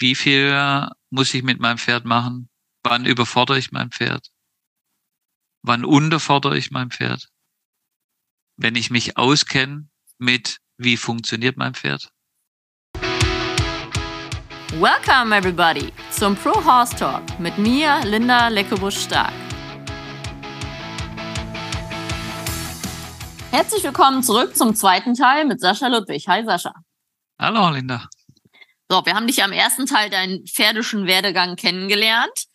wie viel muss ich mit meinem Pferd machen? Wann überfordere ich mein Pferd? Wann unterfordere ich mein Pferd? Wenn ich mich auskenne mit, wie funktioniert mein Pferd? Welcome everybody zum Pro Horse Talk mit mir, Linda Leckebusch-Stark. Herzlich willkommen zurück zum zweiten Teil mit Sascha Ludwig. Hi Sascha. Hallo Linda. So, wir haben dich am ersten Teil deinen pferdischen Werdegang kennengelernt.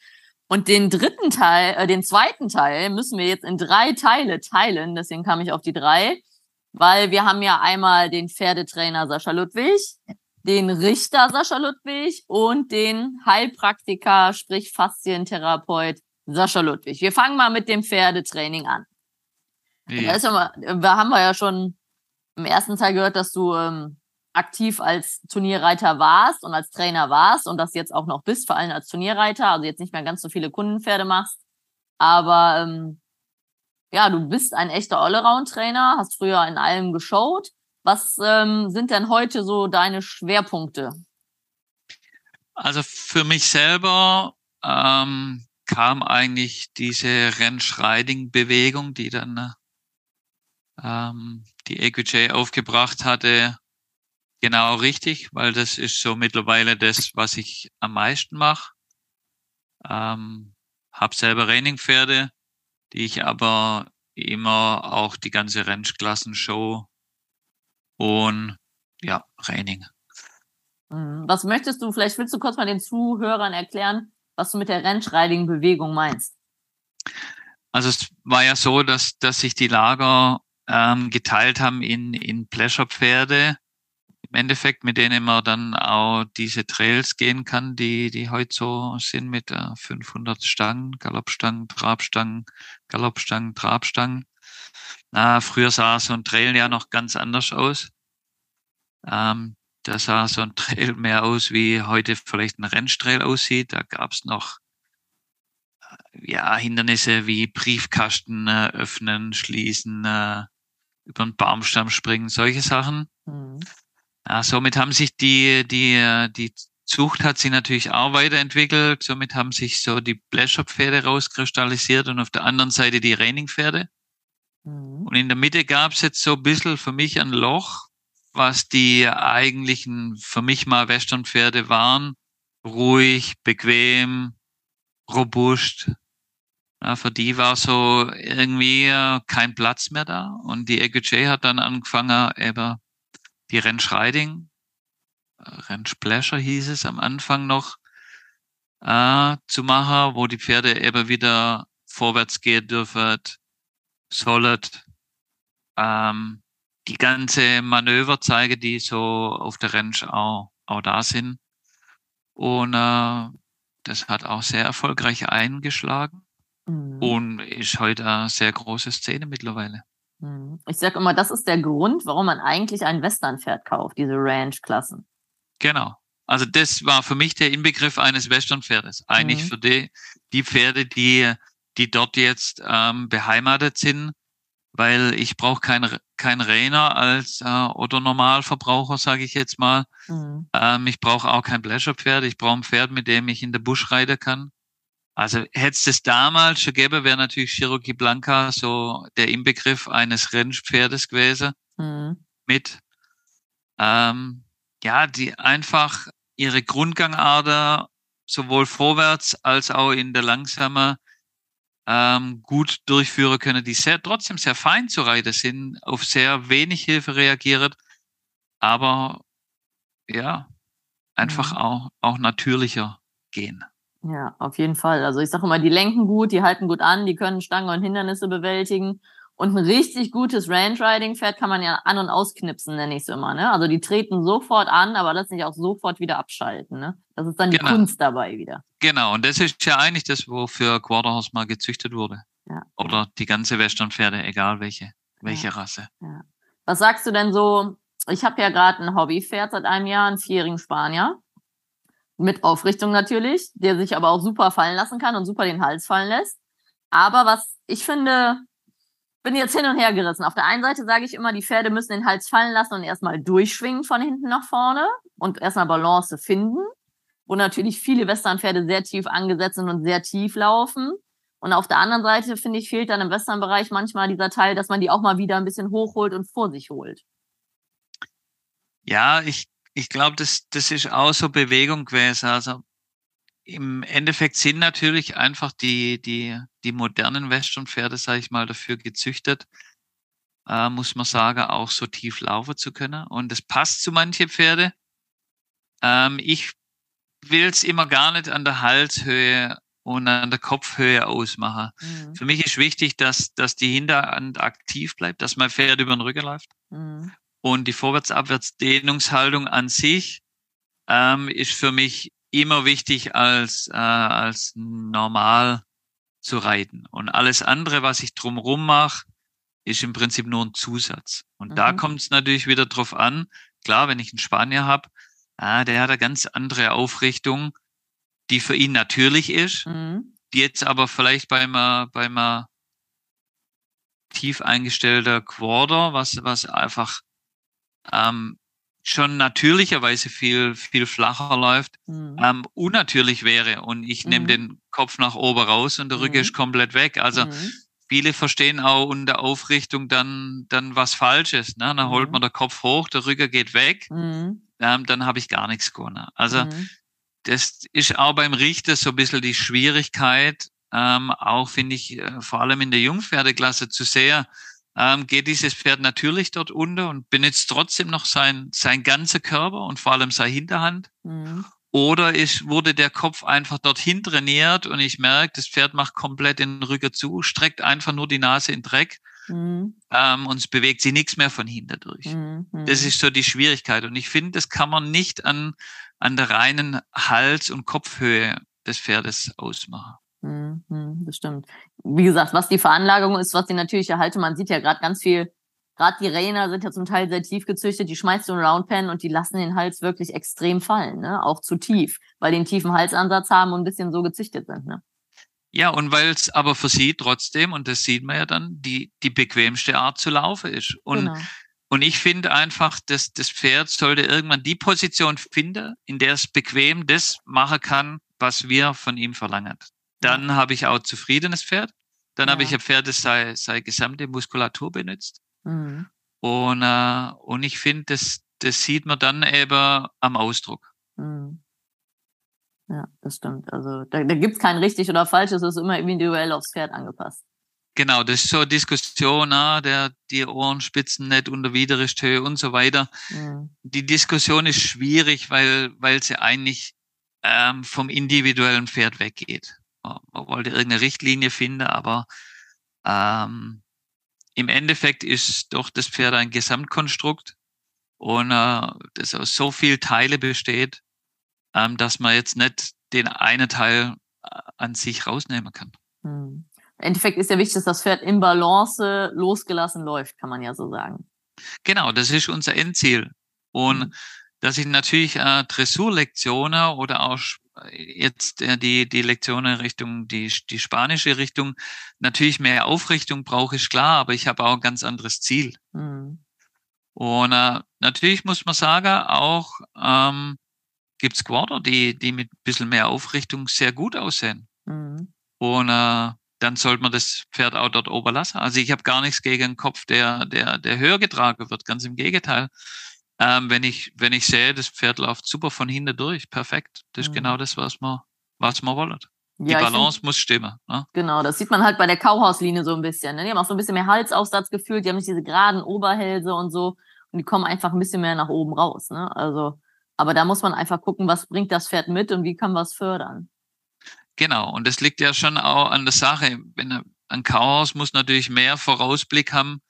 Und den dritten Teil, äh, den zweiten Teil müssen wir jetzt in drei Teile teilen. Deswegen kam ich auf die drei. Weil wir haben ja einmal den Pferdetrainer Sascha Ludwig, den Richter Sascha Ludwig und den Heilpraktiker, sprich Faszientherapeut Sascha Ludwig. Wir fangen mal mit dem Pferdetraining an. Ja. Da, mal, da haben wir ja schon im ersten Teil gehört, dass du ähm, aktiv als Turnierreiter warst und als Trainer warst und das jetzt auch noch bist, vor allem als Turnierreiter, also jetzt nicht mehr ganz so viele Kundenpferde machst. Aber ähm, ja, du bist ein echter Allround-Trainer, hast früher in allem geschaut. Was ähm, sind denn heute so deine Schwerpunkte? Also für mich selber ähm, kam eigentlich diese Rennschreiding-Bewegung, die dann ähm, die EQJ aufgebracht hatte, genau richtig, weil das ist so mittlerweile das, was ich am meisten mache. Ähm, hab selber Renningpferde, die ich aber immer auch die ganze Rennklassenshow und ja, Reining. Mhm. Was möchtest du, vielleicht willst du kurz mal den Zuhörern erklären, was du mit der Rennschreiding-Bewegung meinst? Also es war ja so, dass, dass sich die Lager ähm, geteilt haben in, in Pleasure-Pferde Endeffekt, mit denen man dann auch diese Trails gehen kann, die, die heute so sind mit äh, 500 Stangen, Galoppstangen, Trabstangen, Galoppstangen, Trabstangen. Äh, früher sah so ein Trail ja noch ganz anders aus. Ähm, da sah so ein Trail mehr aus, wie heute vielleicht ein Rennstrail aussieht. Da gab es noch äh, ja, Hindernisse wie Briefkasten äh, öffnen, schließen, äh, über einen Baumstamm springen, solche Sachen. Mhm. Ja, somit haben sich die, die, die Zucht hat sich natürlich auch weiterentwickelt. Somit haben sich so die Pleasure-Pferde rauskristallisiert und auf der anderen Seite die Raining-Pferde. Mhm. Und in der Mitte gab es jetzt so ein bisschen für mich ein Loch, was die eigentlichen, für mich mal Western-Pferde waren. Ruhig, bequem, robust. Ja, für die war so irgendwie kein Platz mehr da. Und die EQJ hat dann angefangen, eben die Rennschreiding, äh, Rennsplasher hieß es am Anfang noch, äh, zu machen, wo die Pferde eben wieder vorwärts gehen dürfen, solid, ähm, die ganze Manöver zeige, die so auf der Rennsch auch, auch da sind. Und äh, das hat auch sehr erfolgreich eingeschlagen mhm. und ist heute eine sehr große Szene mittlerweile. Hm. Ich sage immer, das ist der Grund, warum man eigentlich ein Westernpferd kauft, diese Ranch-Klassen. Genau. Also das war für mich der Inbegriff eines Westernpferdes. Eigentlich mhm. für die, die Pferde, die, die dort jetzt ähm, beheimatet sind, weil ich brauche kein, kein Rainer als äh, oder Normalverbraucher, sage ich jetzt mal. Mhm. Ähm, ich brauche auch kein Pleasure-Pferd. Ich brauche ein Pferd, mit dem ich in der Busch reiten kann. Also hätte es damals schon gegeben, wäre natürlich Cherokee Blanca so der Inbegriff eines Rennpferdes gewesen mhm. mit. Ähm, ja, die einfach ihre Grundgangader sowohl vorwärts als auch in der langsamer ähm, gut durchführen können, die sehr trotzdem sehr fein zu reiten sind, auf sehr wenig Hilfe reagieren, aber ja, einfach mhm. auch, auch natürlicher gehen. Ja, auf jeden Fall. Also ich sage immer, die lenken gut, die halten gut an, die können Stangen und Hindernisse bewältigen. Und ein richtig gutes Range-Riding-Pferd kann man ja an- und ausknipsen, nenne ich es immer. Ne? Also die treten sofort an, aber lassen sich auch sofort wieder abschalten. Ne? Das ist dann die genau. Kunst dabei wieder. Genau, und das ist ja eigentlich das, wofür Quarterhorse mal gezüchtet wurde. Ja. Oder die ganze Western-Pferde, egal welche, welche ja. Rasse. Ja. Was sagst du denn so? Ich habe ja gerade ein Hobbypferd seit einem Jahr, einen vierjährigen Spanier mit Aufrichtung natürlich, der sich aber auch super fallen lassen kann und super den Hals fallen lässt. Aber was ich finde, bin jetzt hin und her gerissen. Auf der einen Seite sage ich immer, die Pferde müssen den Hals fallen lassen und erstmal durchschwingen von hinten nach vorne und erstmal Balance finden. wo natürlich viele Westernpferde sehr tief angesetzt sind und sehr tief laufen. Und auf der anderen Seite, finde ich, fehlt dann im Westernbereich manchmal dieser Teil, dass man die auch mal wieder ein bisschen hochholt und vor sich holt. Ja, ich, ich glaube, das, das ist auch so Bewegung gewesen. Also im Endeffekt sind natürlich einfach die, die, die modernen Westernpferde, sage ich mal, dafür gezüchtet, äh, muss man sagen, auch so tief laufen zu können. Und das passt zu manche Pferde. Ähm, ich will es immer gar nicht an der Halshöhe und an der Kopfhöhe ausmachen. Mhm. Für mich ist wichtig, dass, dass die Hinterhand aktiv bleibt, dass mein Pferd über den Rücken läuft. Mhm. Und die Vorwärts-Abwärts-Dehnungshaltung an sich ähm, ist für mich immer wichtig als, äh, als normal zu reiten. Und alles andere, was ich drumherum mache, ist im Prinzip nur ein Zusatz. Und mhm. da kommt es natürlich wieder drauf an. Klar, wenn ich einen Spanier habe, ah, der hat eine ganz andere Aufrichtung, die für ihn natürlich ist, mhm. die jetzt aber vielleicht bei einer, bei einer tief eingestellter Quarter, was, was einfach ähm, schon natürlicherweise viel, viel flacher läuft, mhm. ähm, unnatürlich wäre und ich mhm. nehme den Kopf nach oben raus und der Rücken mhm. ist komplett weg. Also mhm. viele verstehen auch unter Aufrichtung dann, dann was Falsches. Ne? Dann holt mhm. man der Kopf hoch, der Rücken geht weg, mhm. ähm, dann habe ich gar nichts gewonnen. Also das ist auch beim Richter so ein bisschen die Schwierigkeit, ähm, auch finde ich, äh, vor allem in der Jungpferdeklasse zu sehr, ähm, geht dieses Pferd natürlich dort unter und benutzt trotzdem noch sein, sein ganzer Körper und vor allem seine Hinterhand. Mhm. Oder ist, wurde der Kopf einfach dorthin trainiert und ich merke, das Pferd macht komplett den Rücken zu, streckt einfach nur die Nase in Dreck mhm. ähm, und es bewegt sich nichts mehr von hinten durch. Mhm. Das ist so die Schwierigkeit. Und ich finde, das kann man nicht an, an der reinen Hals- und Kopfhöhe des Pferdes ausmachen. Mhm, das stimmt. Wie gesagt, was die Veranlagung ist, was die natürliche Halte, man sieht ja gerade ganz viel, gerade die Rainer sind ja zum Teil sehr tief gezüchtet, die schmeißt du in Roundpen und die lassen den Hals wirklich extrem fallen, ne? auch zu tief, weil die einen tiefen Halsansatz haben und ein bisschen so gezüchtet sind. Ne? Ja, und weil es aber für sie trotzdem, und das sieht man ja dann, die, die bequemste Art zu laufen ist. Und, genau. und ich finde einfach, dass das Pferd sollte irgendwann die Position finden, in der es bequem das machen kann, was wir von ihm verlangen. Dann habe ich auch zufriedenes Pferd. Dann ja. habe ich ein Pferd, das seine, seine gesamte Muskulatur benutzt. Mhm. Und, äh, und ich finde, das, das sieht man dann eben am Ausdruck. Mhm. Ja, das stimmt. Also da, da gibt es kein richtig oder falsch, es ist immer individuell aufs Pferd angepasst. Genau, das ist so eine Diskussion, ah, der, die Ohrenspitzen nicht unter Widerrichthöhe und so weiter. Mhm. Die Diskussion ist schwierig, weil, weil sie eigentlich ähm, vom individuellen Pferd weggeht man wollte irgendeine Richtlinie finden, aber ähm, im Endeffekt ist doch das Pferd ein Gesamtkonstrukt und äh, das aus so viel Teile besteht, ähm, dass man jetzt nicht den einen Teil äh, an sich rausnehmen kann. Hm. Im Endeffekt ist ja wichtig, dass das Pferd im Balance losgelassen läuft, kann man ja so sagen. Genau, das ist unser Endziel. Und hm. dass ich natürlich äh, Dressurlektionen oder auch jetzt äh, die, die Lektionen Richtung die, die spanische Richtung. Natürlich mehr Aufrichtung brauche ich klar, aber ich habe auch ein ganz anderes Ziel. Mhm. Und äh, natürlich muss man sagen, auch ähm, gibt es Quarter, die, die mit ein bisschen mehr Aufrichtung sehr gut aussehen. Mhm. Und äh, dann sollte man das Pferd auch dort oben lassen. Also ich habe gar nichts gegen einen Kopf, der, der, der höher getragen wird, ganz im Gegenteil ähm, wenn ich, wenn ich sehe, das Pferd läuft super von hinten durch, perfekt. Das ist mhm. genau das, was man, was man wollen. Die ja, Balance find, muss stimmen. Ne? Genau, das sieht man halt bei der Kauhauslinie so ein bisschen. Ne? Die haben auch so ein bisschen mehr Halsaufsatz gefühlt, die haben nicht diese geraden Oberhälse und so. Und die kommen einfach ein bisschen mehr nach oben raus. Ne? Also, aber da muss man einfach gucken, was bringt das Pferd mit und wie kann man es fördern. Genau, und das liegt ja schon auch an der Sache. Wenn ein Kauhaus muss natürlich mehr Vorausblick haben,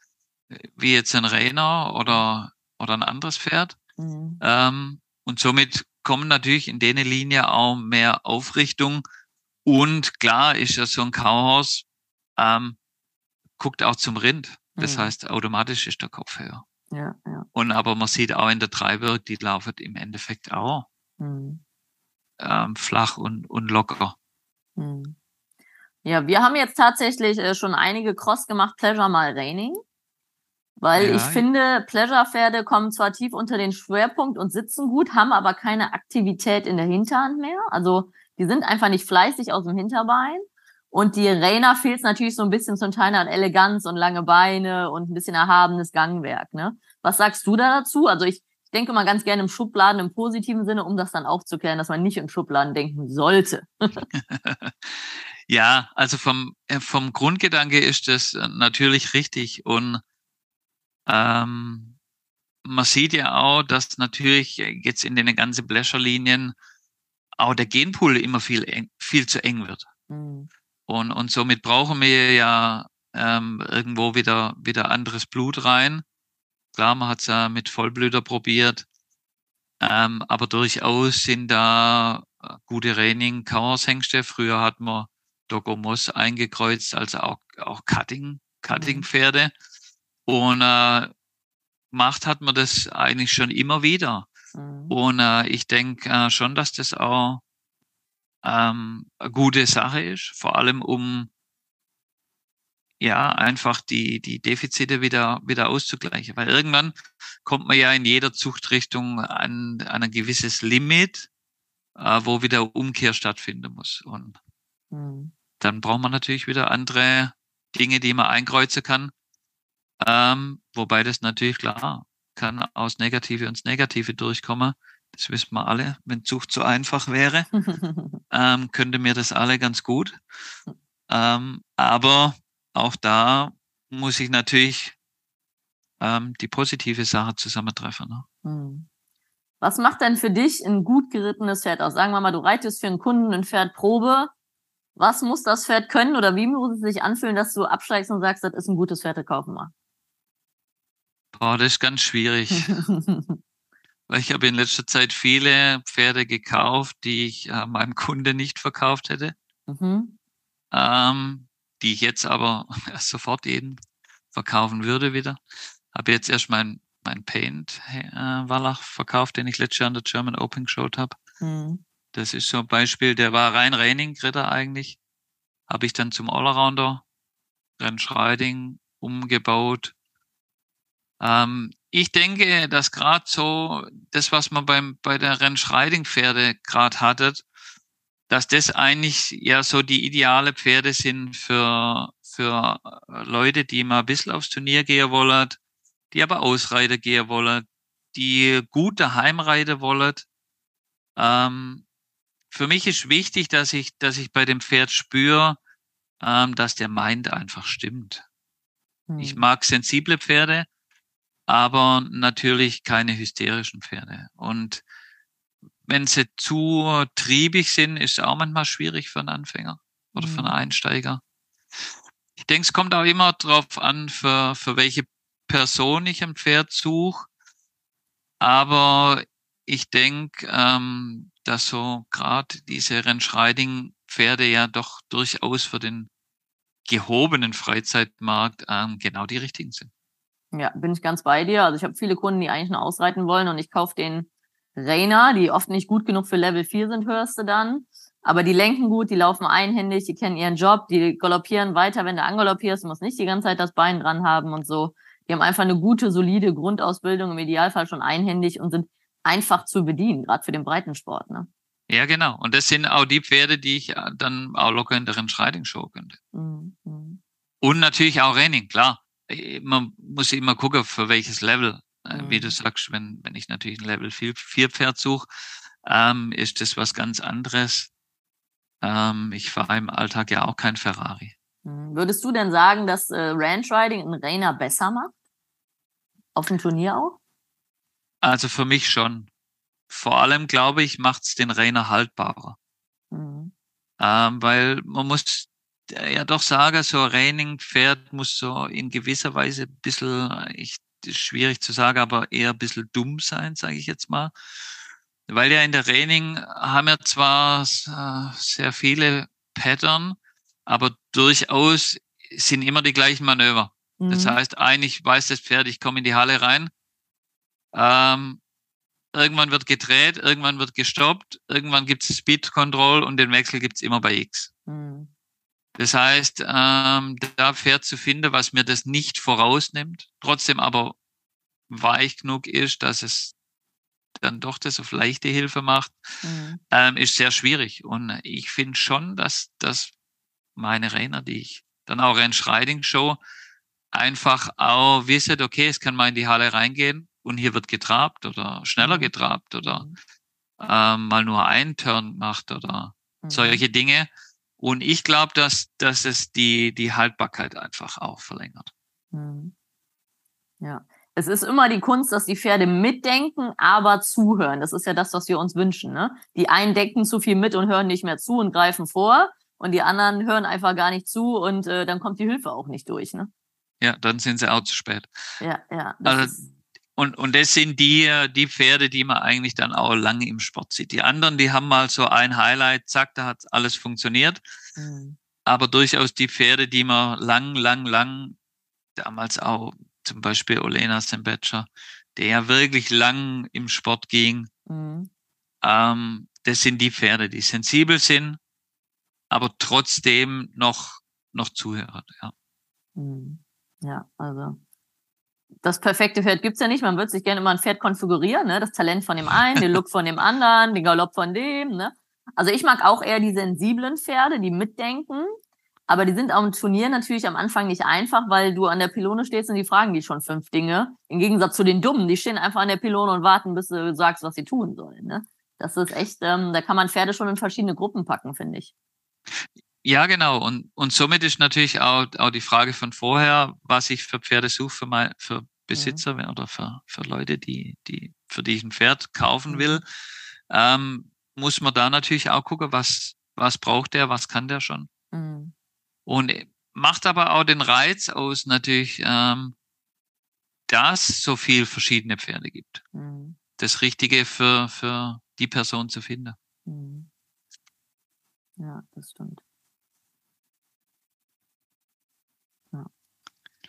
wie jetzt ein Rainer oder oder ein anderes Pferd. Mhm. Ähm, und somit kommen natürlich in der Linie auch mehr Aufrichtung. Und klar ist ja so ein Kauhaus, ähm, guckt auch zum Rind. Das mhm. heißt, automatisch ist der Kopf höher. Ja, ja. Und aber man sieht auch in der Dreiberg, die laufen im Endeffekt auch mhm. ähm, flach und, und locker. Mhm. Ja, wir haben jetzt tatsächlich äh, schon einige Cross gemacht, Pleasure mal Raining. Weil Ja, ich finde, Pleasure-Pferde kommen zwar tief unter den Schwerpunkt und sitzen gut, haben aber keine Aktivität in der Hinterhand mehr. Also die sind einfach nicht fleißig aus dem Hinterbein. Und die Rainer fehlt natürlich so ein bisschen zum Teil an Eleganz und lange Beine und ein bisschen erhabenes Gangwerk. Ne? Was sagst du da dazu? Also ich, ich denke mal ganz gerne im Schubladen im positiven Sinne, um das dann aufzuklären, dass man nicht in Schubladen denken sollte. Ja, also vom, äh, vom Grundgedanke ist das äh, natürlich richtig. Und ähm, man sieht ja auch, dass natürlich jetzt in den ganzen Bläscherlinien auch der Genpool immer viel, eng, viel zu eng wird. Mhm. Und, und somit brauchen wir ja ähm, irgendwo wieder, wieder anderes Blut rein. Klar, man hat es ja mit Vollblüter probiert. Ähm, aber durchaus sind da äh, gute Reining Kauershengste. Früher hat man Dogomos eingekreuzt, also auch, auch Cutting, Cutting-Pferde. Und äh, gemacht hat man das eigentlich schon immer wieder. Mhm. Und äh, ich denke äh, schon, dass das auch ähm, eine gute Sache ist, vor allem um ja einfach die, die Defizite wieder, wieder auszugleichen. Weil irgendwann kommt man ja in jeder Zuchtrichtung an, an ein gewisses Limit, äh, wo wieder Umkehr stattfinden muss. Und Mhm. dann braucht man natürlich wieder andere Dinge, die man einkreuzen kann. Ähm, wobei das natürlich klar kann aus Negative ins Negative durchkommen. Das wissen wir alle. Wenn Zucht so einfach wäre, ähm, könnte mir das alle ganz gut. Ähm, aber auch da muss ich natürlich ähm, die positive Sache zusammentreffen. Ne? Mhm. Was macht denn für dich ein gut gerittenes Pferd aus? Sagen wir mal, du reitest für einen Kunden ein Pferd Probe. Was muss das Pferd können oder wie muss es sich anfühlen, dass du absteigst und sagst, das ist ein gutes Pferd, kaufen wir? Boah, das ist ganz schwierig. Weil ich habe in letzter Zeit viele Pferde gekauft, die ich äh, meinem Kunde nicht verkauft hätte, mhm. ähm, die ich jetzt aber sofort jeden verkaufen würde wieder. Habe jetzt erst mein, mein Paint äh, Wallach verkauft, den ich letztes Jahr an der German Open geschaut habe. Mhm. Das ist so ein Beispiel, der war rein Reining-Ritter eigentlich. Habe ich dann zum Allrounder Rennschreiding umgebaut. Ähm, ich denke, dass gerade so das, was man beim, bei der Rennschreiding-Pferde gerade hattet, dass das eigentlich ja so die ideale Pferde sind für, für Leute, die mal ein bisschen aufs Turnier gehen wollen, die aber Ausreiter gehen wollen, die gut daheim reiten wollen. Ähm, für mich ist wichtig, dass ich, dass ich bei dem Pferd spüre, ähm, dass der Mind einfach stimmt. Mhm. Ich mag sensible Pferde, aber natürlich keine hysterischen Pferde. Und wenn sie zu triebig sind, ist es auch manchmal schwierig für einen Anfänger oder für einen Mhm. Einsteiger. Ich denke, es kommt auch immer drauf an, für, für welche Person ich ein Pferd suche. Aber ich denke, ähm, dass so gerade diese Rennschreiding-Pferde ja doch durchaus für den gehobenen Freizeitmarkt ähm, genau die richtigen sind. Ja, bin ich ganz bei dir. Also ich habe viele Kunden, die eigentlich nur ausreiten wollen und ich kaufe den Rainer, die oft nicht gut genug für Level 4 sind, hörst du dann. Aber die lenken gut, die laufen einhändig, die kennen ihren Job, die galoppieren weiter, wenn du angaloppierst, du musst nicht die ganze Zeit das Bein dran haben und so. Die haben einfach eine gute, solide Grundausbildung, im Idealfall schon einhändig und sind einfach zu bedienen, gerade für den Breitensport. Ne? Ja, genau. Und das sind auch die Pferde, die ich äh, dann auch locker in der Rennschreiding-Show könnte. Mhm. mhm. Und natürlich auch Training, klar. Äh, Man muss immer gucken, für welches Level. Äh, Wie Mhm. du sagst, wenn, wenn ich natürlich ein Level 4, 4 Pferd suche, ähm, ist das was ganz anderes. Ähm, ich fahre im Alltag ja auch kein Ferrari. Mhm. Würdest du denn sagen, dass äh, Ranch Riding einen Rainer besser macht? Auf dem Turnier auch? Also für mich schon. Vor allem, glaube ich, macht's den Rainer haltbarer. Mhm. Ähm, weil man muss ja doch sagen, so ein Reining-Pferd muss so in gewisser Weise ein bisschen, ich, das ist schwierig zu sagen, aber eher ein bisschen dumm sein, sage ich jetzt mal. Weil ja in der Reining haben ja zwar äh, sehr viele Pattern, aber durchaus sind immer die gleichen Manöver. Das Mhm. heißt, eigentlich weiß das Pferd, ich komme in die Halle rein. Ähm, irgendwann wird gedreht, irgendwann wird gestoppt, irgendwann gibt es Speed Control und den Wechsel gibt's immer bei X. Mhm. Das heißt, ähm, da Pferd zu finden, was mir das nicht vorausnimmt, trotzdem aber weich genug ist, dass es dann doch das auf leichte Hilfe macht, mhm. ähm, ist sehr schwierig. Und ich finde schon, dass, dass meine Trainer, die ich dann auch Rennschreiding Show, einfach auch wissen, okay, es kann mal in die Halle reingehen und hier wird getrabt oder schneller mhm. getrabt oder mhm. ähm, mal nur ein Turn macht oder mhm. solche Dinge. Und ich glaube, dass, dass es die, die Haltbarkeit einfach auch verlängert. Mhm. Ja. Es ist immer die Kunst, dass die Pferde mitdenken, aber zuhören. Das ist ja das, was wir uns wünschen. Ne? Die einen denken zu viel mit und hören nicht mehr zu und greifen vor. Und die anderen hören einfach gar nicht zu und äh, dann kommt die Hilfe auch nicht durch. Ne? Ja, dann sind sie auch zu spät. Ja, ja. Also, und, und das sind die, die Pferde, die man eigentlich dann auch lange im Sport sieht. Die anderen, die haben mal so ein Highlight, zack, da hat alles funktioniert. Mhm. Aber durchaus die Pferde, die man lang, lang, lang, damals auch zum Beispiel Olena Sembecher, der ja wirklich lang im Sport ging, mhm. ähm, das sind die Pferde, die sensibel sind, aber trotzdem noch, noch zuhören. Ja. Mhm. Ja, also das perfekte Pferd gibt's ja nicht. Man würde sich gerne immer ein Pferd konfigurieren, ne? Das Talent von dem einen, den Look von dem anderen, den Galopp von dem, ne? Also ich mag auch eher die sensiblen Pferde, die mitdenken. Aber die sind am Turnier natürlich am Anfang nicht einfach, weil du an der Pylone stehst und die fragen die schon fünf Dinge. Im Gegensatz zu den Dummen, die stehen einfach an der Pylone und warten, bis du sagst, was sie tun sollen. Ne? Das ist echt, ähm, da kann man Pferde schon in verschiedene Gruppen packen, finde ich. Ja, genau. Und, und somit ist natürlich auch, auch die Frage von vorher, was ich für Pferde suche für, mein, für Besitzer mhm. oder für, für Leute, die, die, für die ich ein Pferd kaufen mhm. will, ähm, muss man da natürlich auch gucken, was, was braucht der, was kann der schon. Mhm. Und macht aber auch den Reiz aus natürlich, ähm, dass so viel verschiedene Pferde gibt. Mhm. Das Richtige für, für die Person zu finden. Mhm. Ja, das stimmt.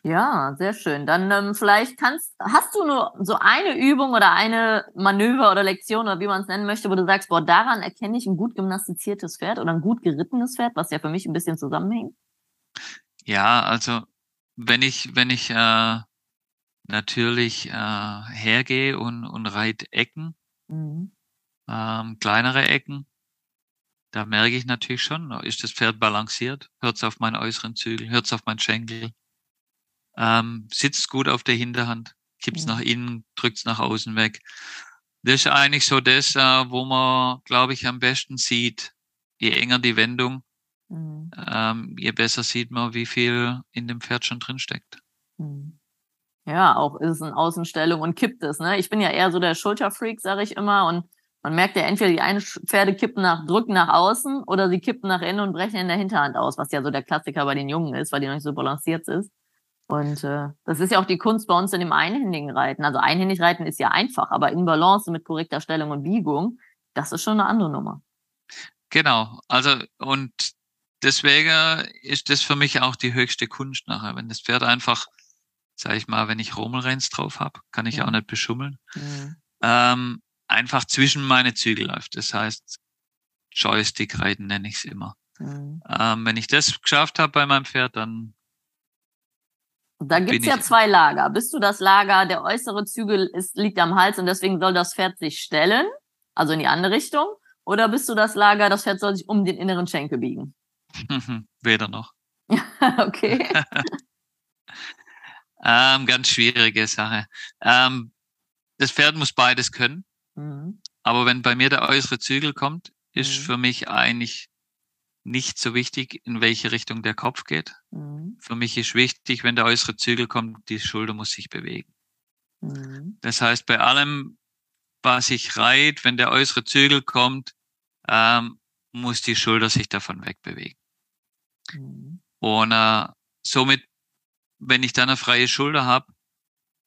Ja, sehr schön. Dann ähm, vielleicht kannst, hast du nur so eine Übung oder eine Manöver oder Lektion oder wie man es nennen möchte, wo du sagst, boah, daran erkenne ich ein gut gymnastiziertes Pferd oder ein gut gerittenes Pferd, was ja für mich ein bisschen zusammenhängt? Ja, also wenn ich, wenn ich äh, natürlich äh, hergehe und, und reite Ecken, mhm. ähm, kleinere Ecken, da merke ich natürlich schon, ist das Pferd balanciert, hört es auf meinen äußeren Zügel, hört es auf meinen Schenkel ähm, sitzt gut auf der Hinterhand, kippt's mhm. nach innen, drückt's nach außen weg. Das ist eigentlich so das, äh, wo man, glaube ich, am besten sieht, je enger die Wendung, mhm. ähm, je besser sieht man, wie viel in dem Pferd schon drin steckt. Mhm. Ja, auch ist es eine Außenstellung und kippt es. Ne? Ich bin ja eher so der Schulterfreak, sage ich immer. Und man merkt ja entweder die einen Pferde kippen nach, drücken nach außen oder sie kippen nach innen und brechen in der Hinterhand aus, was ja so der Klassiker bei den Jungen ist, weil die noch nicht so balanciert ist. Und äh, das ist ja auch die Kunst bei uns in dem einhändigen Reiten. Also einhändig reiten ist ja einfach, aber in Balance mit korrekter Stellung und Biegung, das ist schon eine andere Nummer. Genau. Also und deswegen ist das für mich auch die höchste Kunst nachher. Wenn das Pferd einfach, sag ich mal, wenn ich Romelrenz drauf habe, kann ich ja. auch nicht beschummeln. Mhm. Ähm, einfach zwischen meine Zügel läuft. Das heißt, Joystick reiten nenne ich es immer. Mhm. Ähm, wenn ich das geschafft habe bei meinem Pferd, dann da gibt's ja zwei Lager. Bist du das Lager, der äußere Zügel ist, liegt am Hals und deswegen soll das Pferd sich stellen, also in die andere Richtung? Oder bist du das Lager, das Pferd soll sich um den inneren Schenkel biegen? Weder noch. okay. ähm, ganz schwierige Sache. Ähm, das Pferd muss beides können. Mhm. Aber wenn bei mir der äußere Zügel kommt, ist mhm. für mich eigentlich nicht so wichtig, in welche Richtung der Kopf geht. Mhm. Für mich ist wichtig, wenn der äußere Zügel kommt, die Schulter muss sich bewegen. Mhm. Das heißt, bei allem, was ich reite, wenn der äußere Zügel kommt, ähm, muss die Schulter sich davon wegbewegen. Mhm. Und äh, somit, wenn ich dann eine freie Schulter habe,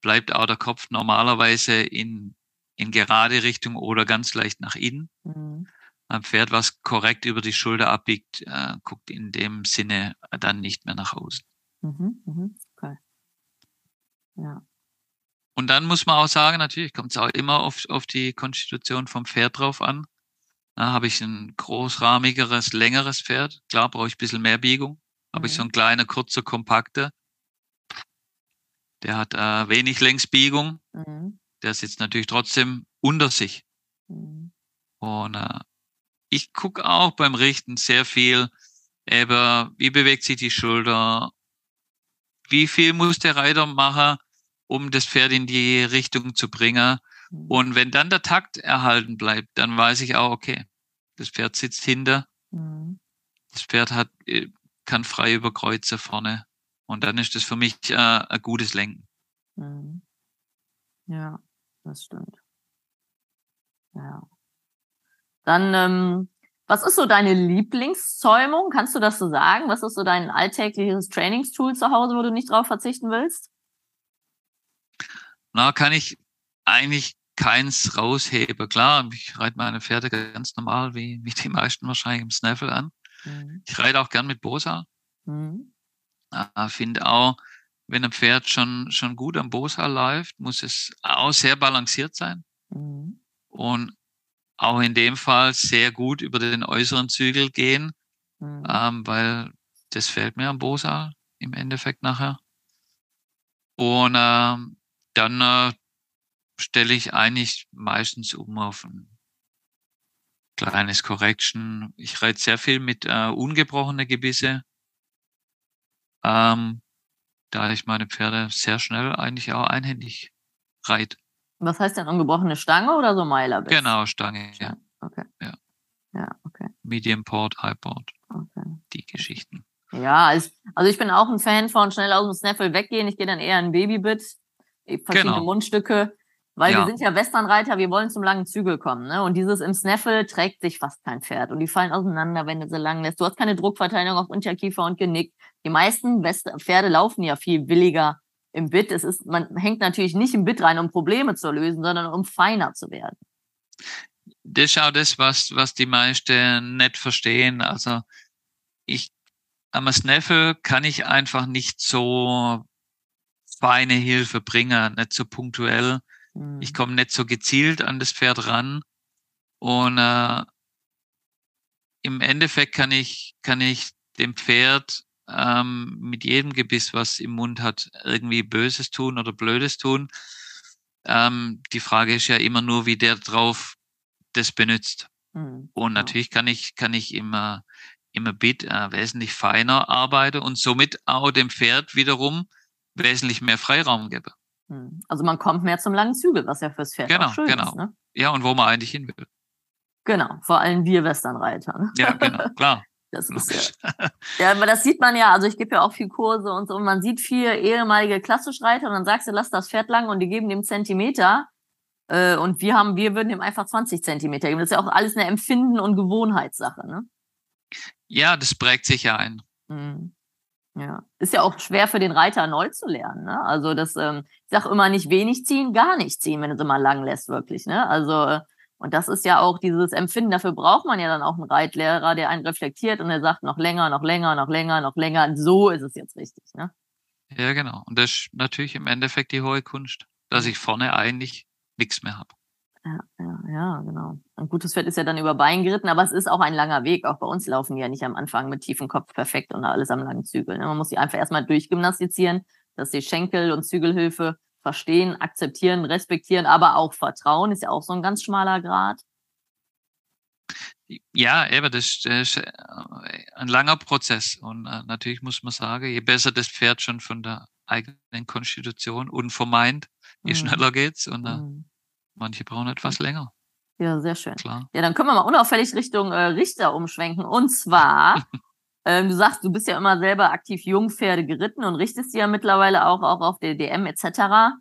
bleibt auch der Kopf normalerweise in, in gerade Richtung oder ganz leicht nach innen. Mhm. Ein Pferd, was korrekt über die Schulter abbiegt, äh, guckt in dem Sinne dann nicht mehr nach außen. Mhm, mhm, okay. Ja. Und dann muss man auch sagen, natürlich kommt es auch immer auf, auf die Konstitution vom Pferd drauf an. Da habe ich ein großrahmigeres, längeres Pferd. Klar brauche ich ein bisschen mehr Biegung. habe ich so einen kleinen, kurzer, kompakter. Der hat äh, wenig Längsbiegung. Mhm. Der sitzt natürlich trotzdem unter sich. Mhm. Und äh, ich gucke auch beim Richten sehr viel, eben, wie bewegt sich die Schulter, wie viel muss der Reiter machen, um das Pferd in die Richtung zu bringen. Mhm. Und wenn dann der Takt erhalten bleibt, dann weiß ich auch, okay, das Pferd sitzt hinter, Mhm. das Pferd hat, äh, kann frei überkreuzen vorne. Und dann ist das für mich äh, ein gutes Lenken. Mhm. Ja, das stimmt. Ja. Dann, ähm, was ist so deine Lieblingszäumung? Kannst du das so sagen? Was ist so dein alltägliches Trainingstool zu Hause, wo du nicht drauf verzichten willst? Na, kann ich eigentlich keins rausheben. Klar, ich reite meine Pferde ganz normal, wie, wie die meisten wahrscheinlich im Snaffle an. Mhm. Ich reite auch gern mit Bosa. Mhm. Äh, Finde auch, wenn ein Pferd schon, schon gut am Bosa läuft, muss es auch sehr balanciert sein Mhm. und auch in dem Fall sehr gut über den äußeren Zügel gehen, Mhm. ähm, weil das fällt mir am Bosa im Endeffekt nachher. Und ähm, dann äh, stelle ich eigentlich meistens um auf ein kleines Correction. Ich reite sehr viel mit äh, ungebrochene Gebisse. Ähm, da ich meine Pferde sehr schnell eigentlich auch einhändig reite. Was heißt denn ungebrochene Stange oder so Meilerbiss? Genau, Stange, ja. Okay. Ja. Ja, okay. Medium Port, High Port, okay. die Geschichten. Ja, also, also ich bin auch ein Fan von schnell aus dem Snaffle weggehen. Ich gehe dann eher in Babybit, verschiedene Genau. Mundstücke, weil Ja. wir sind ja Westernreiter, wir wollen zum langen Zügel kommen. Ne? Und dieses im Snaffle trägt sich fast kein Pferd. Und die fallen auseinander, wenn du sie lang lässt. Du hast keine Druckverteilung auf Unterkiefer und Genick. Die meisten West Pferde laufen ja viel williger im Bit. Es ist, man hängt natürlich nicht im Bit rein, um Probleme zu lösen, sondern um feiner zu werden. Das ist auch das, was, was die meisten nicht verstehen. Also ich, am Snaffle kann ich einfach nicht so feine Hilfe bringen, nicht so punktuell. Hm. Ich komme nicht so gezielt an das Pferd ran. Und äh, im Endeffekt kann ich, kann ich dem Pferd ähm, mit jedem Gebiss, was im Mund hat, irgendwie Böses tun oder Blödes tun. Ähm, die Frage ist ja immer nur, wie der drauf das benutzt. Hm. Und natürlich kann ich, kann ich immer, immer Bit äh, wesentlich feiner arbeiten und somit auch dem Pferd wiederum wesentlich mehr Freiraum geben. Hm. Also man kommt mehr zum langen Zügel, was ja fürs Pferd Genau, auch schön genau. ist. Ne? Ja, und wo man eigentlich hin will. Genau, vor allem wir Westernreiter. Ja, genau, klar. Das ist ja, ja, aber das sieht man ja, also ich gebe ja auch viel Kurse und so, und man sieht viel ehemalige Klassischreiter und dann sagst du, lass das Pferd lang und die geben dem Zentimeter. Äh, und wir haben, wir würden ihm einfach 20 Zentimeter geben. Das ist ja auch alles eine Empfinden- und Gewohnheitssache, ne? Ja, das prägt sich ja ein. Mhm. Ja. Ist ja auch schwer für den Reiter neu zu lernen, ne? Also das, ähm, ich sag immer nicht wenig ziehen, gar nicht ziehen, wenn du es immer lang lässt, wirklich, ne? Also, äh, und das ist ja auch dieses Empfinden, dafür braucht man ja dann auch einen Reitlehrer, der einen reflektiert und der sagt noch länger, noch länger, noch länger, noch länger. Und so ist es jetzt richtig, ne? Ja, genau. Und das ist natürlich im Endeffekt die hohe Kunst, dass ich vorne eigentlich nichts mehr habe. Ja, ja, ja, genau. Ein gutes Pferd ist ja dann über Bein geritten, aber es ist auch ein langer Weg. Auch bei uns laufen die ja nicht am Anfang mit tiefem Kopf perfekt und alles am langen Zügel. Ne? Man muss die einfach erstmal durchgymnastizieren, dass die Schenkel- und Zügelhilfe verstehen, akzeptieren, respektieren, aber auch vertrauen, ist ja auch so ein ganz schmaler Grad. Ja, eben, das ist, äh, ein langer Prozess. Und äh, natürlich muss man sagen, je besser das Pferd schon von der eigenen Konstitution unvermeint, je Mhm. schneller geht's. Und äh, Mhm. manche brauchen etwas länger, Ja, sehr schön. klar. Ja, dann können wir mal unauffällig Richtung äh, Richter umschwenken. Und zwar, ähm, du sagst, du bist ja immer selber aktiv Jungpferde geritten und richtest die ja mittlerweile auch, auch auf der DM etc.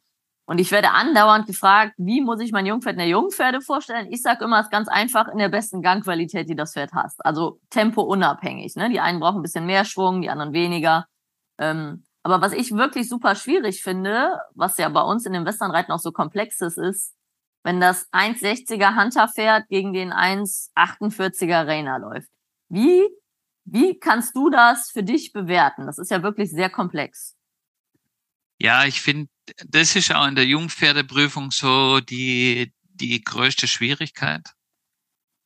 Und ich werde andauernd gefragt, wie muss ich mein Jungpferd in der Jungpferde vorstellen? Ich sage immer, es ist ganz einfach in der besten Gangqualität, die das Pferd hast. Also tempounabhängig. Ne? Die einen brauchen ein bisschen mehr Schwung, die anderen weniger. Ähm, aber was ich wirklich super schwierig finde, was ja bei uns in dem Westernreiten auch so komplex ist, ist, wenn das 1,60er Hunter-Pferd gegen den 1,48er Rainer läuft. Wie, wie kannst du das für dich bewerten? Das ist ja wirklich sehr komplex. Ja, ich finde, das ist auch in der Jungpferdeprüfung so die, die größte Schwierigkeit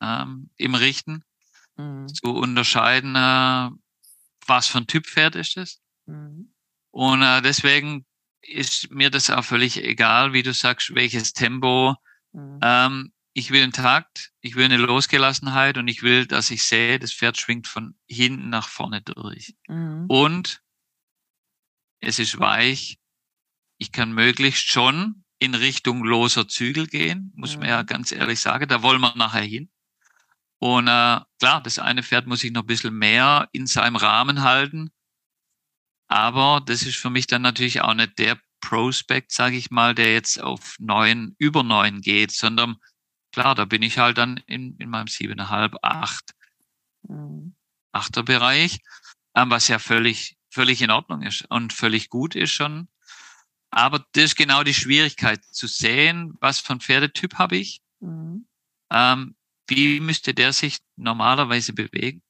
ähm, im Richten. Mhm. zu unterscheiden, äh, was für ein Typ Pferd ist es. Mhm. Und äh, deswegen ist mir das auch völlig egal, wie du sagst, welches Tempo. Mhm. Ähm, ich will einen Takt, ich will eine Losgelassenheit und ich will, dass ich sehe, das Pferd schwingt von hinten nach vorne durch. Mhm. Und es ist weich. Ich kann möglichst schon in Richtung loser Zügel gehen, muss mhm. man ja mhm. ganz ehrlich sagen. Da wollen wir nachher hin. Und äh, klar, das eine Pferd muss ich noch ein bisschen mehr in seinem Rahmen halten. Aber das ist für mich dann natürlich auch nicht der Prospect, sage ich mal, der jetzt auf neun, über neun geht, sondern klar, da bin ich halt dann in, in meinem siebeneinhalb, acht, mhm. achter Bereich, ähm, was ja völlig, völlig in Ordnung ist und völlig gut ist schon. Aber das ist genau die Schwierigkeit, zu sehen, was für ein Pferdetyp habe ich. Mhm. Ähm, wie müsste der sich normalerweise bewegen?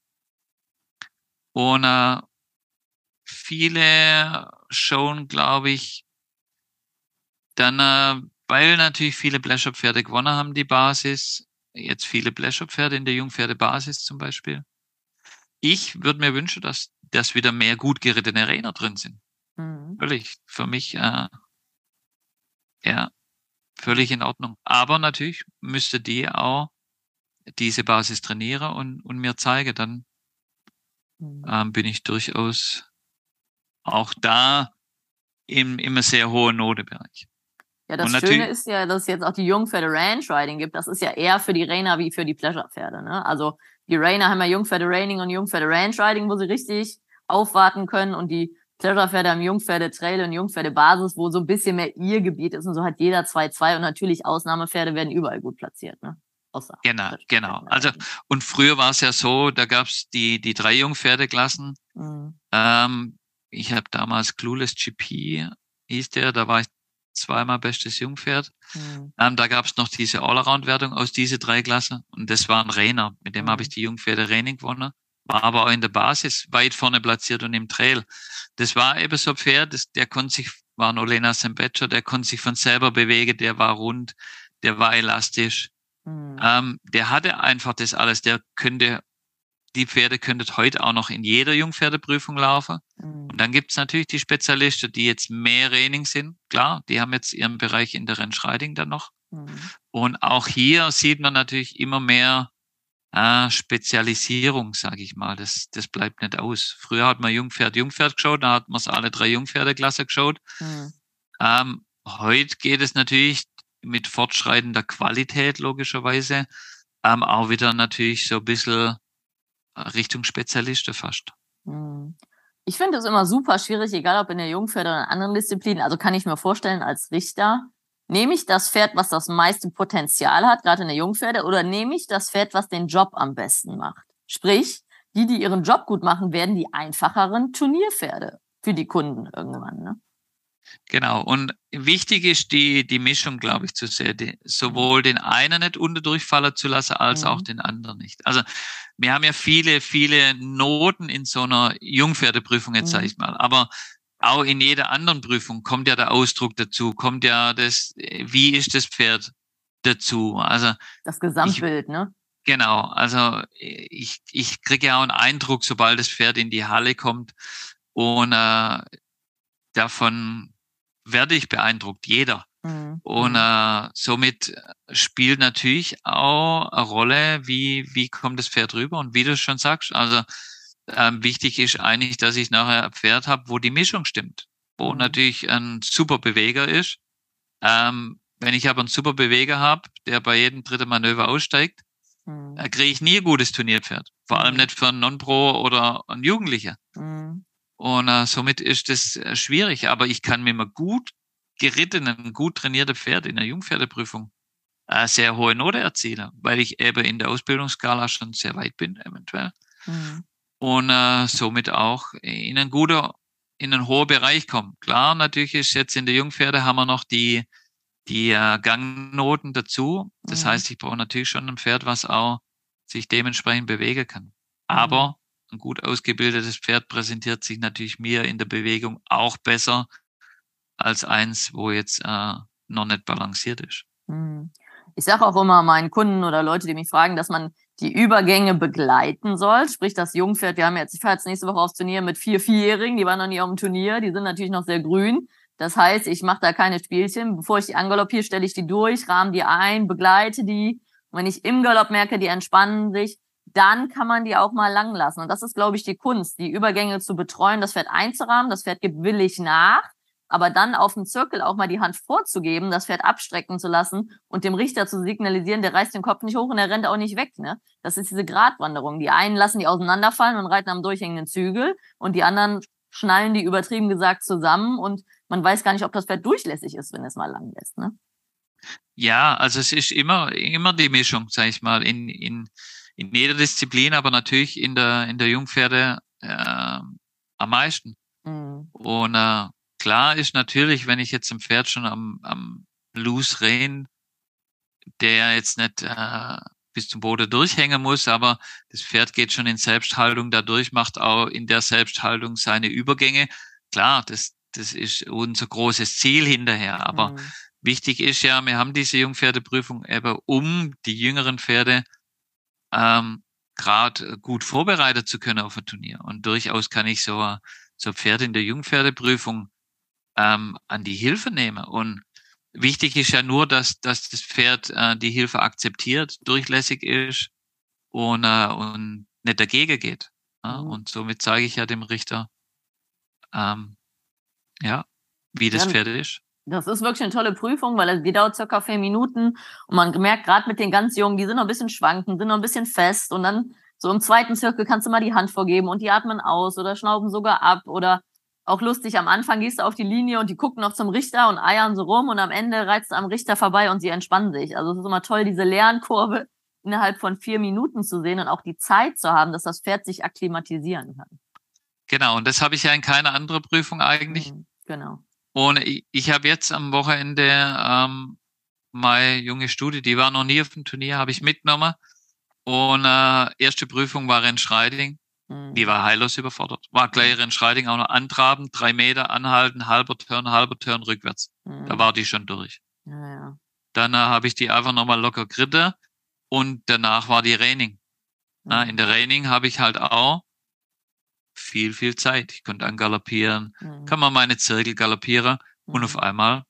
Und äh, viele schon, glaube ich, dann, äh, weil natürlich viele Blescher-Pferde gewonnen haben, die Basis, jetzt viele Blescher-Pferde in der Jungpferdebasis zum Beispiel. Ich würde mir wünschen, dass, dass wieder mehr gut gerittene Renner drin sind. Mhm. Völlig, für mich, äh, ja, völlig in Ordnung. Aber natürlich müsste die auch diese Basis trainieren und, und mir zeigen, dann mhm. ähm, bin ich durchaus auch da im, im sehr hohen Notebereich. Ja, das Schöne ist ja, dass es jetzt auch die Jungpferde Ranch Riding gibt. Das ist ja eher für die Rainer wie für die Pleasure-Pferde. Ne? Also die Rainer haben ja Jungpferde Raining und Jungpferde Ranch Riding, wo sie richtig aufwarten können und die Pleasure-Pferde haben Jungpferde Trail und Jungpferde Basis, wo so ein bisschen mehr ihr Gebiet ist und so hat jeder 2-2 und natürlich Ausnahmepferde werden überall gut platziert. Ne? Außer genau, genau. Also und früher war es ja so, da gab's die die drei Jungpferdeklassen. Mhm. Ähm, ich habe damals Clueless GP hieß der, da war ich zweimal bestes Jungpferd. Mhm. Ähm, da gab es noch diese Allround-Wertung aus diese drei Klassen und das war ein Rainer. Mit dem mhm. habe ich die Jungpferde Raining gewonnen. War aber auch in der Basis weit vorne platziert und im Trail. Das war eben so ein Pferd, das, der konnte sich, war ein Olena Sembecher, der konnte sich von selber bewegen, der war rund, der war elastisch. Mhm. Ähm, der hatte einfach das alles, der könnte die Pferde könnten heute auch noch in jeder Jungpferdeprüfung laufen. Mhm. Und dann gibt's natürlich die Spezialisten, die jetzt mehr Training sind. Klar, die haben jetzt ihren Bereich in der Rennschreiding dann noch. Mhm. Und auch hier sieht man natürlich immer mehr äh, Spezialisierung, sage ich mal. Das, das bleibt nicht aus. Früher hat man Jungpferd, Jungpferd geschaut, da hat man alle drei Jungpferdeklasse geschaut. Mhm. Ähm, heute geht es natürlich mit fortschreitender Qualität logischerweise ähm, auch wieder natürlich so ein bisschen Richtung Spezialisten fast. Hm. Ich finde es immer super schwierig, egal ob in der Jungpferde oder in anderen Disziplinen. Also kann ich mir vorstellen, als Richter, nehme ich das Pferd, was das meiste Potenzial hat, gerade in der Jungpferde, oder nehme ich das Pferd, was den Job am besten macht? Sprich, die, die ihren Job gut machen, werden die einfacheren Turnierpferde für die Kunden irgendwann. Ne? Genau. Und wichtig ist die, die Mischung, glaube ich, zu sehen. Die, sowohl den einen nicht unterdurchfallen zu lassen, als mhm. auch den anderen nicht. Also, wir haben ja viele, viele Noten in so einer Jungpferdeprüfung, jetzt mhm. sage ich mal. Aber auch in jeder anderen Prüfung kommt ja der Ausdruck dazu, kommt ja das, wie ist das Pferd dazu? Also. Das Gesamtbild, ich, ne? Genau. Also, ich, ich kriege ja auch einen Eindruck, sobald das Pferd in die Halle kommt. Und äh, davon werde ich beeindruckt, jeder. Mhm. Und mhm. äh, somit spielt natürlich auch eine Rolle, wie, wie kommt das Pferd rüber und wie du schon sagst, also ähm, wichtig ist eigentlich, dass ich nachher ein Pferd habe, wo die Mischung stimmt, wo mhm. natürlich ein super Beweger ist. Ähm, wenn ich aber einen super Beweger habe, der bei jedem dritten Manöver aussteigt, mhm. kriege ich nie ein gutes Turnierpferd. Vor allem mhm. nicht für einen Non-Pro oder einen Jugendlicher. Mhm. Und äh, somit ist es äh, schwierig. Aber ich kann mir mal gut gerittenen, gut trainierte Pferd in der Jungpferdeprüfung äh, sehr hohe Note erzielen, weil ich eben in der Ausbildungsskala schon sehr weit bin, eventuell. Mhm. Und äh, somit auch in einen guten, in einen hohen Bereich komme. Klar, natürlich ist jetzt in der Jungpferde haben wir noch die, die äh, Gangnoten dazu. Das mhm. heißt, ich brauche natürlich schon ein Pferd, was auch sich dementsprechend bewegen kann. Aber ein gut ausgebildetes Pferd präsentiert sich natürlich mir in der Bewegung auch besser als eins, wo jetzt äh, noch nicht balanciert ist. Hm. Ich sage auch immer meinen Kunden oder Leute, die mich fragen, dass man die Übergänge begleiten soll. Sprich, das Jungpferd, wir haben jetzt, ich fahre jetzt nächste Woche aufs Turnier mit vier Vierjährigen, die waren noch nie auf dem Turnier, die sind natürlich noch sehr grün. Das heißt, ich mache da keine Spielchen. Bevor ich die angaloppiere, stelle ich die durch, rahme die ein, begleite die. Und wenn ich im Galopp merke, die entspannen sich, dann kann man die auch mal lang lassen. Und das ist, glaube ich, die Kunst, die Übergänge zu betreuen, das Pferd einzurahmen. Das Pferd gibt willig nach aber dann auf dem Zirkel auch mal die Hand vorzugeben, das Pferd abstrecken zu lassen und dem Richter zu signalisieren, der reißt den Kopf nicht hoch und der rennt auch nicht weg. Ne? Das ist diese Gratwanderung. Die einen lassen die auseinanderfallen und reiten am durchhängenden Zügel und die anderen schnallen die übertrieben gesagt zusammen und man weiß gar nicht, ob das Pferd durchlässig ist, wenn es mal lang lässt. Ne? Ja, also es ist immer, immer die Mischung, sage ich mal, in, in, in jeder Disziplin, aber natürlich in der, in der Jungpferde äh, am meisten. Mhm. Und äh, Klar ist natürlich, wenn ich jetzt ein Pferd schon am, am Loose Rein, der jetzt nicht äh, bis zum Boden durchhängen muss, aber das Pferd geht schon in Selbsthaltung dadurch, macht auch in der Selbsthaltung seine Übergänge. Klar, das, das ist unser großes Ziel hinterher. Aber mhm. wichtig ist ja, wir haben diese Jungpferdeprüfung eben, um die jüngeren Pferde ähm, gerade gut vorbereitet zu können auf ein Turnier. Und durchaus kann ich so, so Pferd in der Jungpferdeprüfung ähm, an die Hilfe nehme. Und wichtig ist ja nur, dass, dass das Pferd äh, die Hilfe akzeptiert, durchlässig ist und, äh, und nicht dagegen geht. Ja? Mhm. Und somit zeige ich ja dem Richter, ähm, ja, wie das Pferd ist. Das ist wirklich eine tolle Prüfung, weil die dauert circa vier Minuten und man merkt gerade mit den ganz Jungen, die sind noch ein bisschen schwanken, sind noch ein bisschen fest und dann so im zweiten Zirkel kannst du mal die Hand vorgeben und die atmen aus oder schnauben sogar ab oder auch lustig, am Anfang gehst du auf die Linie und die gucken noch zum Richter und eiern so rum und am Ende reizt du am Richter vorbei und sie entspannen sich. Also es ist immer toll, diese Lernkurve innerhalb von vier Minuten zu sehen und auch die Zeit zu haben, dass das Pferd sich akklimatisieren kann. Genau, und das habe ich ja in keiner anderen Prüfung eigentlich. Mhm, genau. Und ich, ich habe jetzt am Wochenende ähm, meine junge Studie, die war noch nie auf dem Turnier, habe ich mitgenommen. Und äh, erste Prüfung war Rennschreiding. Die war heillos überfordert. War gleich in Schreiding auch noch antraben, drei Meter anhalten, halber Turn, halber Turn rückwärts. Mhm. Da war die schon durch. Ja, ja. Dann äh, habe ich die einfach nochmal locker gritte und danach war die Raining. Mhm. Na, in der Raining habe ich halt auch viel, viel Zeit. Ich konnte angaloppieren, mhm. kann man meine Zirkel galoppieren und auf mhm. einmal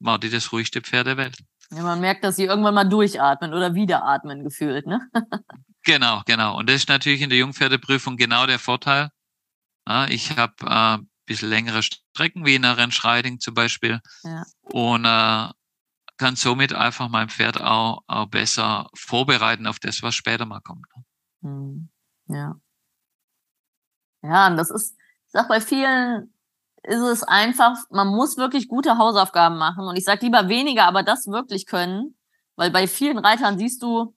war die das ruhigste Pferd der Welt. Ja, man merkt, dass sie irgendwann mal durchatmen oder wiederatmen gefühlt, ne? Genau, genau. Und das ist natürlich in der Jungpferdeprüfung genau der Vorteil. Ja, ich habe äh, bisschen längere Strecken wie in der Rennschreiding zum Beispiel ja. und äh, kann somit einfach mein Pferd auch, auch besser vorbereiten auf das, was später mal kommt. Ne? Hm, ja. Ja, und das ist, ich sag bei vielen ist es einfach, man muss wirklich gute Hausaufgaben machen. Und ich sag lieber weniger, aber das wirklich können. Weil bei vielen Reitern siehst du,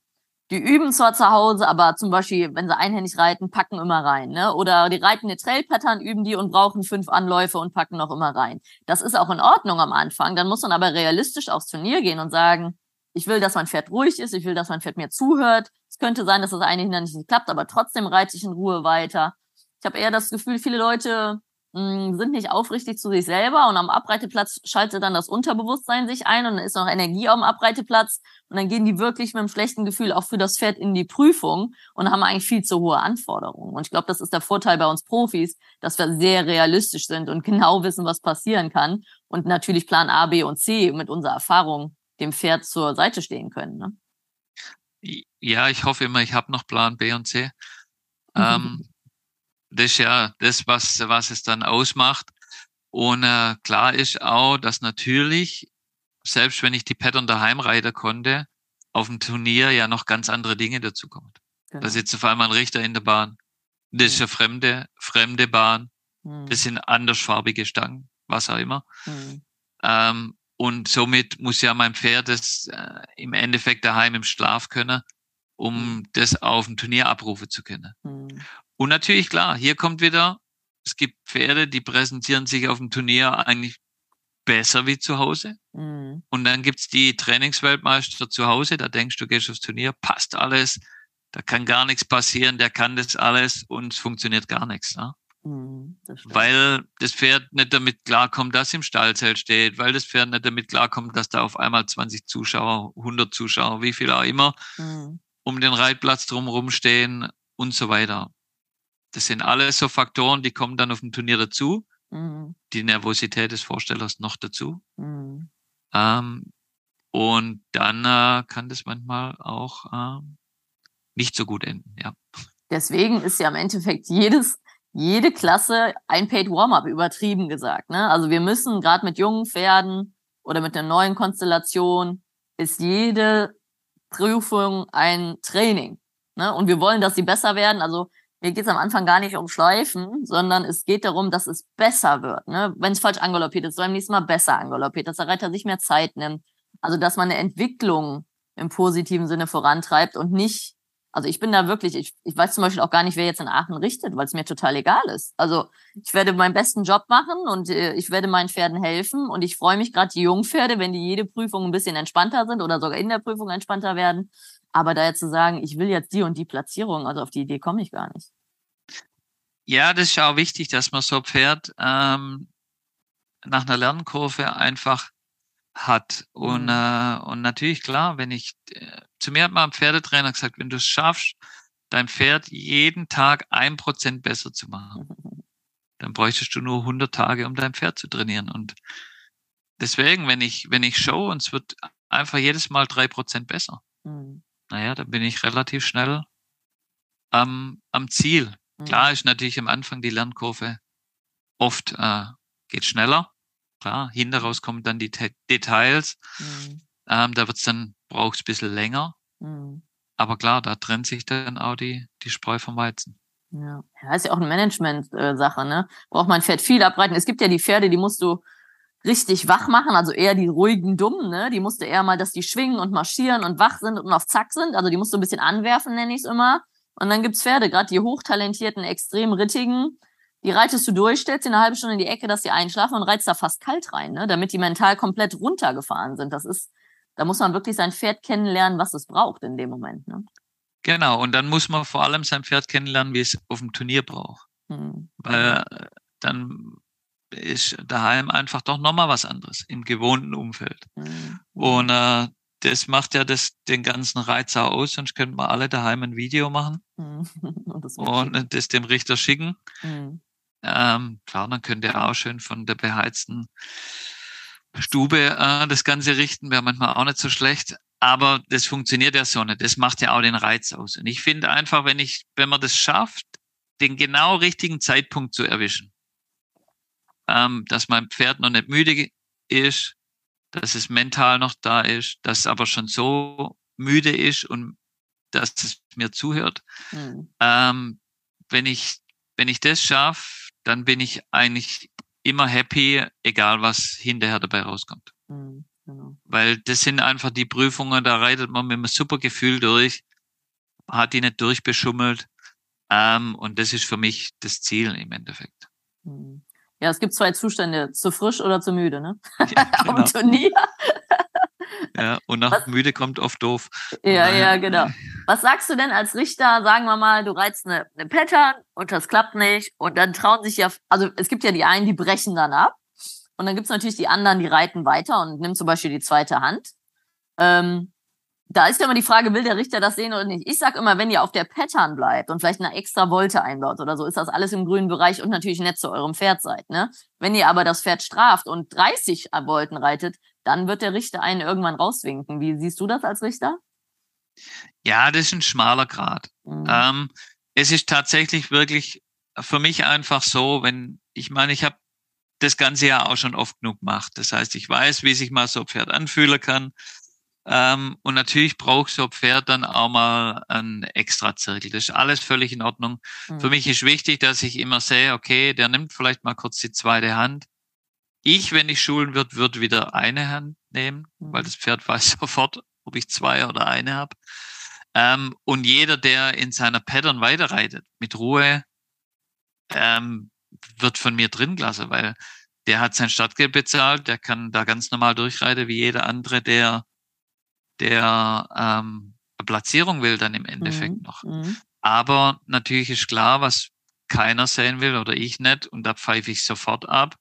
die üben zwar zu Hause, aber zum Beispiel, wenn sie einhändig reiten, packen immer rein. Ne? Oder die reiten eine Trail-Pattern, üben die und brauchen fünf Anläufe und packen noch immer rein. Das ist auch in Ordnung am Anfang. Dann muss man aber realistisch aufs Turnier gehen und sagen, ich will, dass mein Pferd ruhig ist, ich will, dass mein Pferd mir zuhört. Es könnte sein, dass das eine Hindernis nicht klappt, aber trotzdem reite ich in Ruhe weiter. Ich habe eher das Gefühl, viele Leute mh, sind nicht aufrichtig zu sich selber und am Abreiteplatz schaltet dann das Unterbewusstsein sich ein und dann ist noch Energie auf dem Abreiteplatz und dann gehen die wirklich mit einem schlechten Gefühl auch für das Pferd in die Prüfung und haben eigentlich viel zu hohe Anforderungen. Und ich glaube, das ist der Vorteil bei uns Profis, dass wir sehr realistisch sind und genau wissen, was passieren kann und natürlich Plan A, B und C mit unserer Erfahrung dem Pferd zur Seite stehen können. Ne? Ja, ich hoffe immer, ich habe noch Plan B und C. Ähm, das ist ja das, was, was es dann ausmacht. Und äh, klar ist auch, dass natürlich, selbst wenn ich die Pattern daheim reiten konnte, auf dem Turnier ja noch ganz andere Dinge dazukommen. Genau. Da sitzt auf einmal ein Richter in der Bahn. Das ist eine fremde, fremde Bahn. Mhm. Das sind andersfarbige Stangen, was auch immer. Mhm. Ähm, und somit muss ja mein Pferd das äh, im Endeffekt daheim im Schlaf können, um das auf dem Turnier abrufen zu können. Mhm. Und natürlich, klar, hier kommt wieder, es gibt Pferde, die präsentieren sich auf dem Turnier eigentlich besser wie zu Hause. Mhm. Und dann gibt's die Trainingsweltmeister zu Hause, da denkst du, gehst aufs Turnier, passt alles, da kann gar nichts passieren, der kann das alles und es funktioniert gar nichts. Ne? Mhm, das weil das Pferd nicht damit klarkommt, dass im Stallzelt steht, weil das Pferd nicht damit klarkommt, dass da auf einmal 20 Zuschauer, 100 Zuschauer, wie viel auch immer, mhm. um den Reitplatz drumherum stehen und so weiter. Das sind alles so Faktoren, die kommen dann auf dem Turnier dazu. Mhm. Die Nervosität des Vorstellers noch dazu. Mhm. Ähm, und dann äh, kann das manchmal auch äh, nicht so gut enden, ja. Deswegen ist ja im Endeffekt jedes, jede Klasse ein Paid Warm-up übertrieben gesagt. Ne? Also wir müssen gerade mit jungen Pferden oder mit einer neuen Konstellation ist jede Prüfung ein Training. Ne? Und wir wollen, dass sie besser werden. Also mir geht es am Anfang gar nicht um Schleifen, sondern es geht darum, dass es besser wird. Ne? Wenn es falsch angaloppiert ist, beim nächsten Mal besser angaloppiert, dass der Reiter sich mehr Zeit nimmt. Also dass man eine Entwicklung im positiven Sinne vorantreibt und nicht, also ich bin da wirklich, ich, ich weiß zum Beispiel auch gar nicht, wer jetzt in Aachen richtet, weil es mir total egal ist. Also ich werde meinen besten Job machen und äh, ich werde meinen Pferden helfen und ich freue mich gerade die Jungpferde, wenn die jede Prüfung ein bisschen entspannter sind oder sogar in der Prüfung entspannter werden, aber da jetzt zu sagen, ich will jetzt die und die Platzierung, also auf die Idee komme ich gar nicht. Ja, das ist auch wichtig, dass man so Pferd ähm, nach einer Lernkurve einfach hat. Und, mhm. äh, und natürlich, klar, wenn ich, äh, zu mir hat mal ein Pferdetrainer gesagt, wenn du es schaffst, dein Pferd jeden Tag ein Prozent besser zu machen, dann bräuchtest du nur 100 Tage, um dein Pferd zu trainieren. Und deswegen, wenn ich, wenn ich show und es wird einfach jedes Mal drei Prozent besser, mhm naja, da bin ich relativ schnell am, am Ziel. Mhm. Klar ist natürlich am Anfang die Lernkurve oft äh, geht schneller. Klar, hinten raus kommen dann die Te Details. Mhm. Ähm, da wird's dann, braucht's ein bisschen länger. Mhm. Aber klar, da trennt sich dann auch die, die Spreu vom Weizen. Ja, ja ist ja auch eine Management-Sache, ne? Braucht man Pferd viel abreiten. Es gibt ja die Pferde, die musst du richtig wach machen, also eher die ruhigen Dummen, ne? Die musste eher mal, dass die schwingen und marschieren und wach sind und auf Zack sind. Also die musst du ein bisschen anwerfen, nenne ich es immer. Und dann gibt's Pferde, gerade die hochtalentierten, extrem rittigen, die reitest du durch, stellst sie eine halbe Stunde in die Ecke, dass sie einschlafen und reizt da fast kalt rein, ne? damit die mental komplett runtergefahren sind. Das ist, da muss man wirklich sein Pferd kennenlernen, was es braucht in dem Moment. Ne? Genau, und dann muss man vor allem sein Pferd kennenlernen, wie es auf dem Turnier braucht. Hm. Weil dann ist daheim einfach doch nochmal was anderes im gewohnten Umfeld. Mhm. Und äh, das macht ja das, den ganzen Reiz auch aus, sonst könnten wir alle daheim ein Video machen mhm. und, das, und das, dem Richter schicken. Mhm. Ähm, klar, dann könnte er auch schön von der beheizten Stube äh, das Ganze richten, wäre manchmal auch nicht so schlecht. Aber das funktioniert ja so nicht. Das macht ja auch den Reiz aus. Und ich finde einfach, wenn ich, wenn man das schafft, den genau richtigen Zeitpunkt zu erwischen, ähm, dass mein Pferd noch nicht müde ist, dass es mental noch da ist, dass es aber schon so müde ist und dass es mir zuhört. Mhm. Ähm, wenn ich, wenn ich das schaffe, dann bin ich eigentlich immer happy, egal was hinterher dabei rauskommt. Mhm, genau. Weil das sind einfach die Prüfungen, da reitet man mit einem super Gefühl durch, hat die nicht durchbeschummelt. Ähm, und das ist für mich das Ziel im Endeffekt. Mhm. Ja, es gibt zwei Zustände, zu frisch oder zu müde, ne? Ja, genau. Am Turnier. Ja, und nach Was? müde kommt oft doof. Ja, ja, genau. Was sagst du denn als Richter? Sagen wir mal, du reizt eine, eine Pattern und das klappt nicht und dann trauen sich ja, also es gibt ja die einen, die brechen dann ab und dann gibt's natürlich die anderen, die reiten weiter und nimm zum Beispiel die zweite Hand. Ähm, da ist ja immer die Frage, will der Richter das sehen oder nicht? Ich sag immer, wenn ihr auf der Pattern bleibt und vielleicht eine extra Wolte einbaut oder so, ist das alles im grünen Bereich und natürlich nett zu eurem Pferd seid. Ne? Wenn ihr aber das Pferd straft und 30 Volten reitet, dann wird der Richter einen irgendwann rauswinken. Wie siehst du das als Richter? Ja, das ist ein schmaler Grad. Mhm. Ähm, es ist tatsächlich wirklich für mich einfach so, wenn, ich meine, ich habe das ganze ja auch schon oft genug gemacht. Das heißt, ich weiß, wie sich mal so ein Pferd anfühlen kann. Ähm, und natürlich braucht so ein Pferd dann auch mal einen extra Zirkel. Das ist alles völlig in Ordnung. Mhm. Für mich ist wichtig, dass ich immer sehe, okay, der nimmt vielleicht mal kurz die zweite Hand. Ich, wenn ich schulen wird, würde wieder eine Hand nehmen, mhm. weil das Pferd weiß sofort, ob ich zwei oder eine habe. Ähm, und jeder, der in seiner Pattern weiterreitet, mit Ruhe, ähm, wird von mir drin gelassen, weil der hat sein Stadtgeld bezahlt, der kann da ganz normal durchreiten wie jeder andere, der der ähm, Platzierung will dann im Endeffekt mhm. noch. Mhm. Aber natürlich ist klar, was keiner sehen will oder ich nicht, und da pfeife ich sofort ab,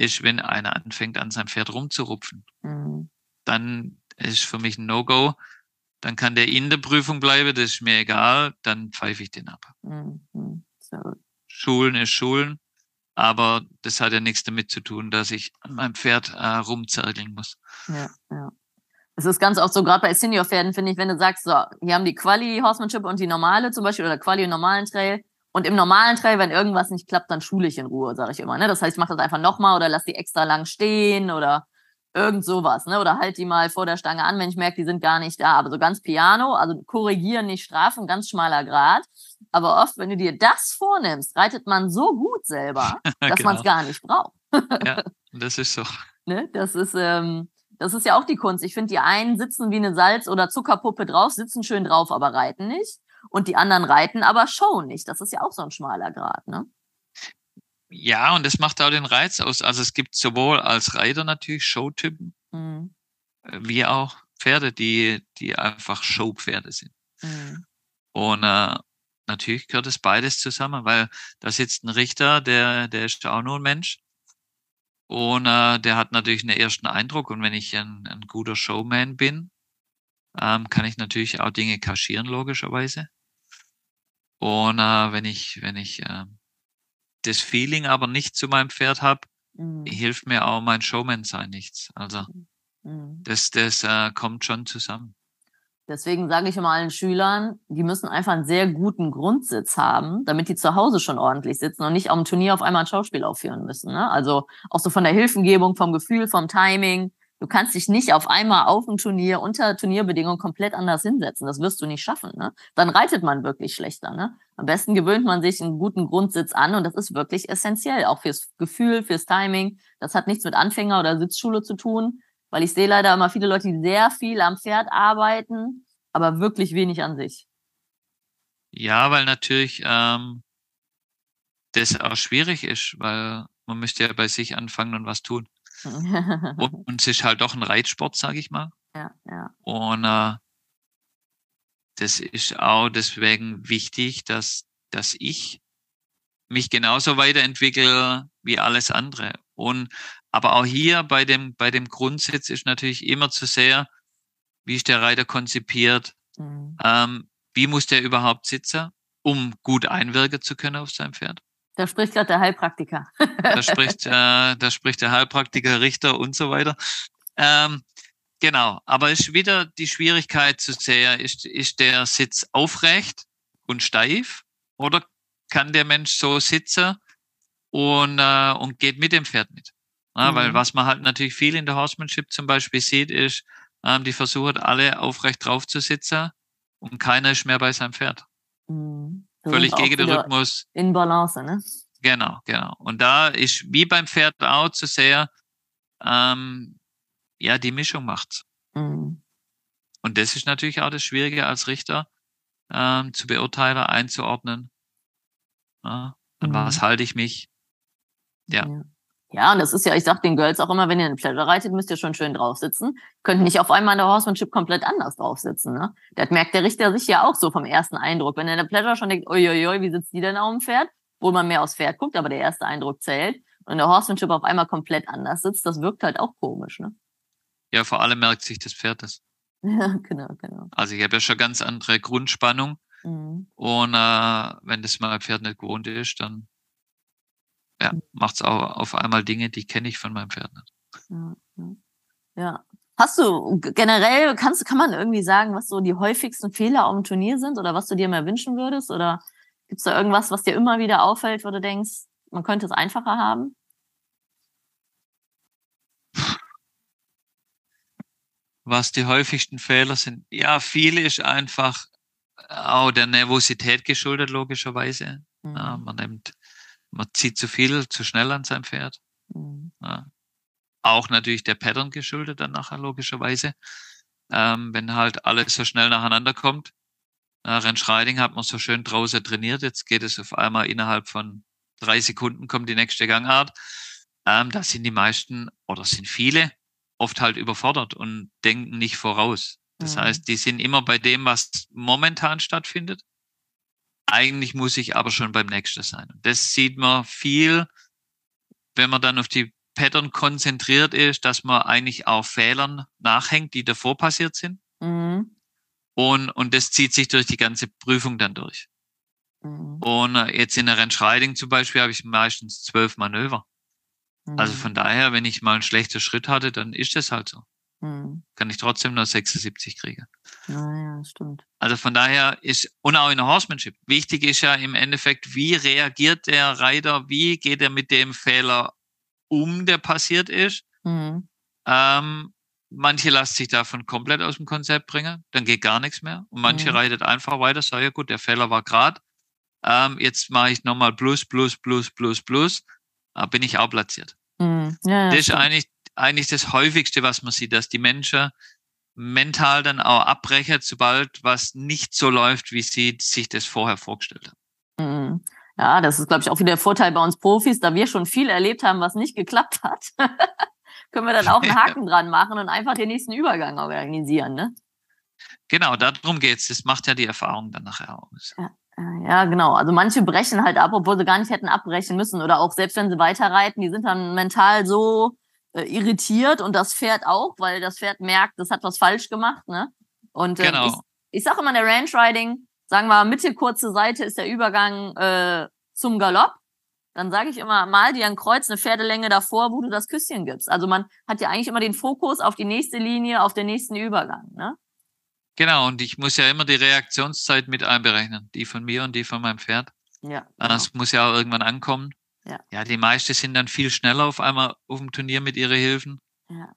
ist, wenn einer anfängt, an seinem Pferd rumzurupfen. Mhm. Dann ist für mich ein No-Go. dann kann der in der Prüfung bleiben, das ist mir egal, dann pfeife ich den ab. Mhm. So. Schulen ist Schulen, aber das hat ja nichts damit zu tun, dass ich an meinem Pferd äh, rumzirkeln muss. Ja, ja. Es ist ganz oft so, gerade bei Senior-Pferden, finde ich, wenn du sagst, so, hier haben die Quali-Horsemanship und die normale zum Beispiel oder Quali und normalen Trail. Und im normalen Trail, wenn irgendwas nicht klappt, dann schule ich in Ruhe, sage ich immer. Ne? Das heißt, ich mache das einfach nochmal oder lass die extra lang stehen oder irgend sowas, ne? Oder halt die mal vor der Stange an, wenn ich merke, die sind gar nicht da. Aber so ganz Piano, also korrigieren, nicht strafen, ganz schmaler Grad. Aber oft, wenn du dir das vornimmst, reitet man so gut selber, dass genau. man es gar nicht braucht. ja, das ist so. Ne? Das ist, ähm, das ist ja auch die Kunst. Ich finde, die einen sitzen wie eine Salz- oder Zuckerpuppe drauf, sitzen schön drauf, aber reiten nicht. Und die anderen reiten, aber showen nicht. Das ist ja auch so ein schmaler Grad, ne? Ja, und das macht auch den Reiz aus. Also es gibt sowohl als Reiter natürlich Showtypen, Mhm. äh, wie auch Pferde, die, die einfach Showpferde sind. Mhm. Und äh, natürlich gehört es beides zusammen, weil da sitzt ein Richter, der, der ist auch nur ein Mensch. Und äh, der hat natürlich einen ersten Eindruck. Und wenn ich ein, ein guter Showman bin, ähm, kann ich natürlich auch Dinge kaschieren, logischerweise. Und äh, wenn ich, wenn ich äh, das Feeling aber nicht zu meinem Pferd habe, Mhm. hilft mir auch mein Showman sein nichts. Also Mhm. das, das äh, kommt schon zusammen. Deswegen sage ich immer allen Schülern, die müssen einfach einen sehr guten Grundsitz haben, damit die zu Hause schon ordentlich sitzen und nicht am Turnier auf einmal ein Schauspiel aufführen müssen. Ne? Also auch so von der Hilfengebung, vom Gefühl, vom Timing. Du kannst dich nicht auf einmal auf ein Turnier unter Turnierbedingungen komplett anders hinsetzen. Das wirst du nicht schaffen. Ne? Dann reitet man wirklich schlechter. Ne? Am besten gewöhnt man sich einen guten Grundsitz an und das ist wirklich essentiell, auch fürs Gefühl, fürs Timing. Das hat nichts mit Anfänger oder Sitzschule zu tun, weil ich sehe leider immer viele Leute, die sehr viel am Pferd arbeiten, aber wirklich wenig an sich. Ja, weil natürlich ähm, das auch schwierig ist, weil man müsste ja bei sich anfangen und was tun. Und, und es ist halt doch ein Reitsport, sage ich mal. ja, ja. Und äh, das ist auch deswegen wichtig, dass, dass ich mich genauso weiterentwickle wie alles andere. Und aber auch hier bei dem, bei dem Grundsitz ist natürlich immer zu sehr, wie ist der Reiter konzipiert, Mhm. ähm, wie muss der überhaupt sitzen, um gut einwirken zu können auf sein Pferd. Da spricht gerade der Heilpraktiker. Da spricht, äh, da spricht der Heilpraktiker, Richter und so weiter. Ähm, genau, aber ist wieder die Schwierigkeit zu sehr, ist, ist der Sitz aufrecht und steif oder kann der Mensch so sitzen und, äh, und geht mit dem Pferd mit? Ja, Weil Mhm. was man halt natürlich viel in der Horsemanship zum Beispiel sieht, ist, ähm, die versuchen alle aufrecht drauf zu sitzen und keiner ist mehr bei seinem Pferd. Mhm. Völlig gegen den Rhythmus. In Balance, ne? Genau, genau. Und da ist wie beim Pferd auch zu sehr, ähm, ja, die Mischung macht's. Mhm. Und das ist natürlich auch das Schwierige als Richter, ähm, zu beurteilen, einzuordnen. Ja, an Mhm. was halte ich mich? Ja. ja. Ja, und das ist ja, ich sag den Girls auch immer, wenn ihr einen Pleasure reitet, müsst ihr schon schön drauf sitzen. Könnt nicht auf einmal in der Horsemanship komplett anders drauf sitzen, ne? Das merkt der Richter sich ja auch so vom ersten Eindruck. Wenn er in der Pleasure schon denkt, uiuiui, wie sitzt die denn auf dem Pferd? Wo man mehr aufs Pferd guckt, aber der erste Eindruck zählt. Und in der Horsemanship auf einmal komplett anders sitzt, das wirkt halt auch komisch, ne? Ja, vor allem merkt sich das Pferd das. Ja, genau, genau. Also ich habe ja schon ganz andere Grundspannung Mhm. und äh, wenn das mein Pferd nicht gewohnt ist, dann ja, macht's auch auf einmal Dinge, die kenne ich von meinem Pferd nicht. Ja, ja. Hast du generell, kannst, kann man irgendwie sagen, was so die häufigsten Fehler auf dem Turnier sind oder was du dir mehr wünschen würdest? Oder gibt's da irgendwas, was dir immer wieder auffällt, wo du denkst, man könnte es einfacher haben? Was die häufigsten Fehler sind? Ja, viel ist einfach auch der Nervosität geschuldet, logischerweise. Mhm. Man nimmt, man zieht zu viel, zu schnell an sein Pferd. Mhm. Ja. Auch natürlich der Pattern geschuldet dann nachher, logischerweise. Ähm, wenn halt alles so schnell nacheinander kommt. Äh, Rennschreiding hat man so schön draußen trainiert. Jetzt geht es auf einmal innerhalb von drei Sekunden kommt die nächste Gangart. Ähm, da sind die meisten oder sind viele oft halt überfordert und denken nicht voraus. Das Mhm. heißt, die sind immer bei dem, was momentan stattfindet. Eigentlich muss ich aber schon beim nächsten sein. Und Das sieht man viel, wenn man dann auf die Pattern konzentriert ist, dass man eigentlich auf Fehlern nachhängt, die davor passiert sind. Mhm. Und, und das zieht sich durch die ganze Prüfung dann durch. Mhm. Und äh, jetzt in der Rennschreiding zum Beispiel habe ich meistens zwölf Manöver. Also mhm. von daher, wenn ich mal einen schlechten Schritt hatte, dann ist das halt so. Mhm. Kann ich trotzdem nur 76 kriegen. Naja, stimmt. Also von daher ist, und auch in der Horsemanship, wichtig ist ja im Endeffekt, wie reagiert der Reiter, wie geht er mit dem Fehler um, der passiert ist. Mhm. Ähm, manche lassen sich davon komplett aus dem Konzept bringen, dann geht gar nichts mehr. Und manche mhm. reitet einfach weiter, sagen, ja gut, der Fehler war gerade. Ähm, jetzt mache ich nochmal plus, plus, plus, plus, plus. Da bin ich auch platziert. Mhm. Ja, das ist eigentlich, eigentlich das häufigste, was man sieht, dass die Menschen mental dann auch abbrechen, sobald was nicht so läuft, wie sie sich das vorher vorgestellt haben. Mhm. Ja, das ist, glaube ich, auch wieder der Vorteil bei uns Profis, da wir schon viel erlebt haben, was nicht geklappt hat. können wir dann auch einen Haken dran machen und einfach den nächsten Übergang organisieren, ne? Genau, darum geht's. Das macht ja die Erfahrung dann nachher aus. Ja. Ja, genau. Also manche brechen halt ab, obwohl sie gar nicht hätten abbrechen müssen. Oder auch selbst wenn sie weiterreiten, die sind dann mental so äh, irritiert und das Pferd auch, weil das Pferd merkt, das hat was falsch gemacht. Ne? Und äh, genau. ich, ich sage immer in der Ranch Riding, sagen wir Mitte kurze Seite ist der Übergang äh, zum Galopp. Dann sage ich immer, mal dir ein Kreuz, eine Pferdelänge davor, wo du das Küsschen gibst. Also man hat ja eigentlich immer den Fokus auf die nächste Linie, auf den nächsten Übergang. Ne? Genau, und ich muss ja immer die Reaktionszeit mit einberechnen, die von mir und die von meinem Pferd. Ja. Genau. Das muss ja auch irgendwann ankommen. Ja. ja, die meisten sind dann viel schneller auf einmal auf dem Turnier mit ihren Hilfen. Ja.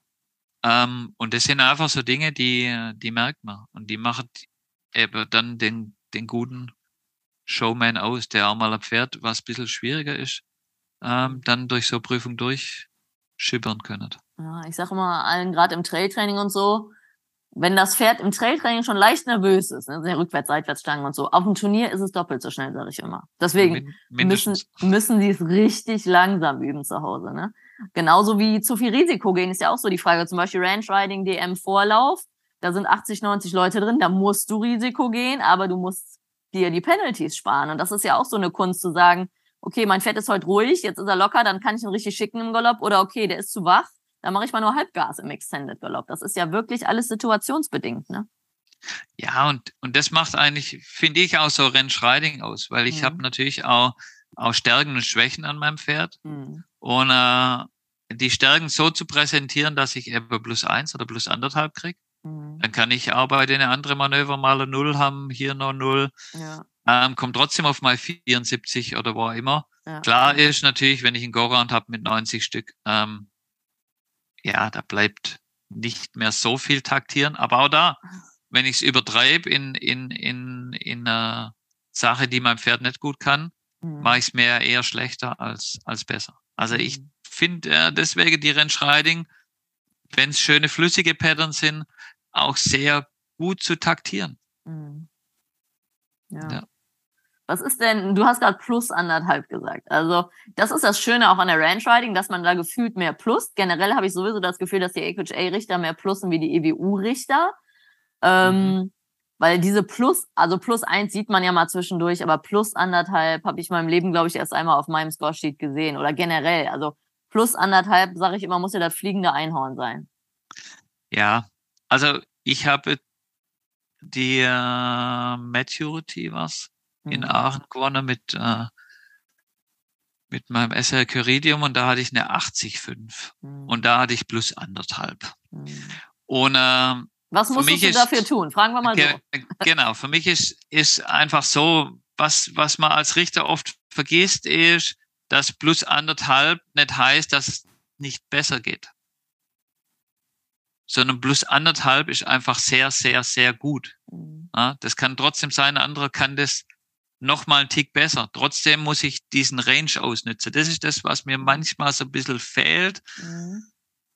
Ähm, und das sind einfach so Dinge, die, die merkt man. Und die machen eben dann den, den guten Showman aus, der auch mal ein Pferd, was ein bisschen schwieriger ist, ähm, dann durch so Prüfung durchschippern können. Ja, ich sage immer allen, gerade im Trailtraining und so, wenn das Pferd im Trailtraining schon leicht nervös ist, ne, sehr rückwärts, seitwärts Stangen und so, auf dem Turnier ist es doppelt so schnell, sage ich immer. Deswegen müssen, müssen sie es richtig langsam üben zu Hause. Ne? Genauso wie zu viel Risiko gehen ist ja auch so die Frage. Zum Beispiel Ranch Riding DM Vorlauf, da sind 80, 90 Leute drin, da musst du Risiko gehen, aber du musst dir die Penalties sparen. Und das ist ja auch so eine Kunst zu sagen, okay, mein Pferd ist heute ruhig, jetzt ist er locker, dann kann ich ihn richtig schicken im Galopp oder okay, der ist zu wach da mache ich mal nur Halbgas im Extended Galopp. Das ist ja wirklich alles situationsbedingt, ne? Ja, und, und das macht eigentlich, finde ich, auch so Rennschreiding aus, weil ich mhm. habe natürlich auch, auch Stärken und Schwächen an meinem Pferd. Mhm. Und äh, die Stärken so zu präsentieren, dass ich eben plus eins oder plus anderthalb kriege. Mhm. Dann kann ich auch bei den anderen Manöver mal eine Null haben, hier noch Null. Ja. Ähm, kommt trotzdem auf mal 74 oder wo auch immer. Ja. Klar ist natürlich, wenn ich einen Go-Round habe mit 90 Stück, ähm, ja, da bleibt nicht mehr so viel taktieren. Aber auch da, wenn ich es übertreibe in, in, in, in einer Sache, die mein Pferd nicht gut kann, mhm. mache ich es mir eher schlechter als, als besser. Also ich mhm. finde äh, deswegen die Rennschreiding, wenn es schöne flüssige Pattern sind, auch sehr gut zu taktieren. Mhm. Ja. ja. Was ist denn, du hast gerade plus anderthalb gesagt. Also, das ist das Schöne auch an der Ranch Riding, dass man da gefühlt mehr plus. Generell habe ich sowieso das Gefühl, dass die AQHA-Richter mehr plussen wie die EWU-Richter. Ähm, mhm. Weil diese Plus, also Plus eins sieht man ja mal zwischendurch, aber Plus anderthalb habe ich in meinem Leben, glaube ich, erst einmal auf meinem Scoresheet gesehen. Oder generell. Also Plus anderthalb, sage ich immer, muss ja das fliegende Einhorn sein. Ja, also ich habe die äh, Maturity was in mhm. Aachen gewonnen mit, äh, mit meinem SR Curidium und da hatte ich eine 80,5 mhm. und da hatte ich plus anderthalb. Mhm. Und äh, was musst du ist, dafür tun? Fragen wir mal ge so. Genau, für mich ist, ist einfach so, was, was man als Richter oft vergisst, ist, dass plus anderthalb nicht heißt, dass es nicht besser geht. Sondern plus anderthalb ist einfach sehr, sehr, sehr gut. Mhm. Ja, das kann trotzdem sein, ein anderer kann das noch mal einen Tick besser. Trotzdem muss ich diesen Range ausnutzen. Das ist das, was mir manchmal so ein bisschen fehlt, mhm.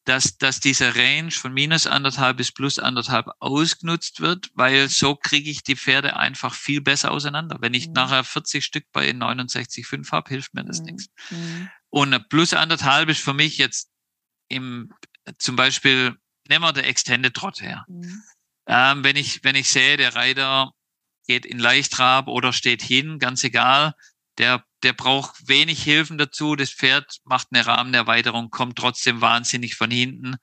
dass, dass dieser Range von minus anderthalb bis plus anderthalb ausgenutzt wird, weil so kriege ich die Pferde einfach viel besser auseinander. Wenn ich mhm. nachher 40 Stück bei 69,5 habe, hilft mir das mhm. nichts. Mhm. Und plus anderthalb ist für mich jetzt im, zum Beispiel, nehmen wir der Extended Trot her. Mhm. Ähm, wenn ich, wenn ich sehe, der Reiter geht in Leichtrab oder steht hin, ganz egal. Der, der braucht wenig Hilfen dazu. Das Pferd macht eine Rahmenerweiterung, kommt trotzdem wahnsinnig von hinten.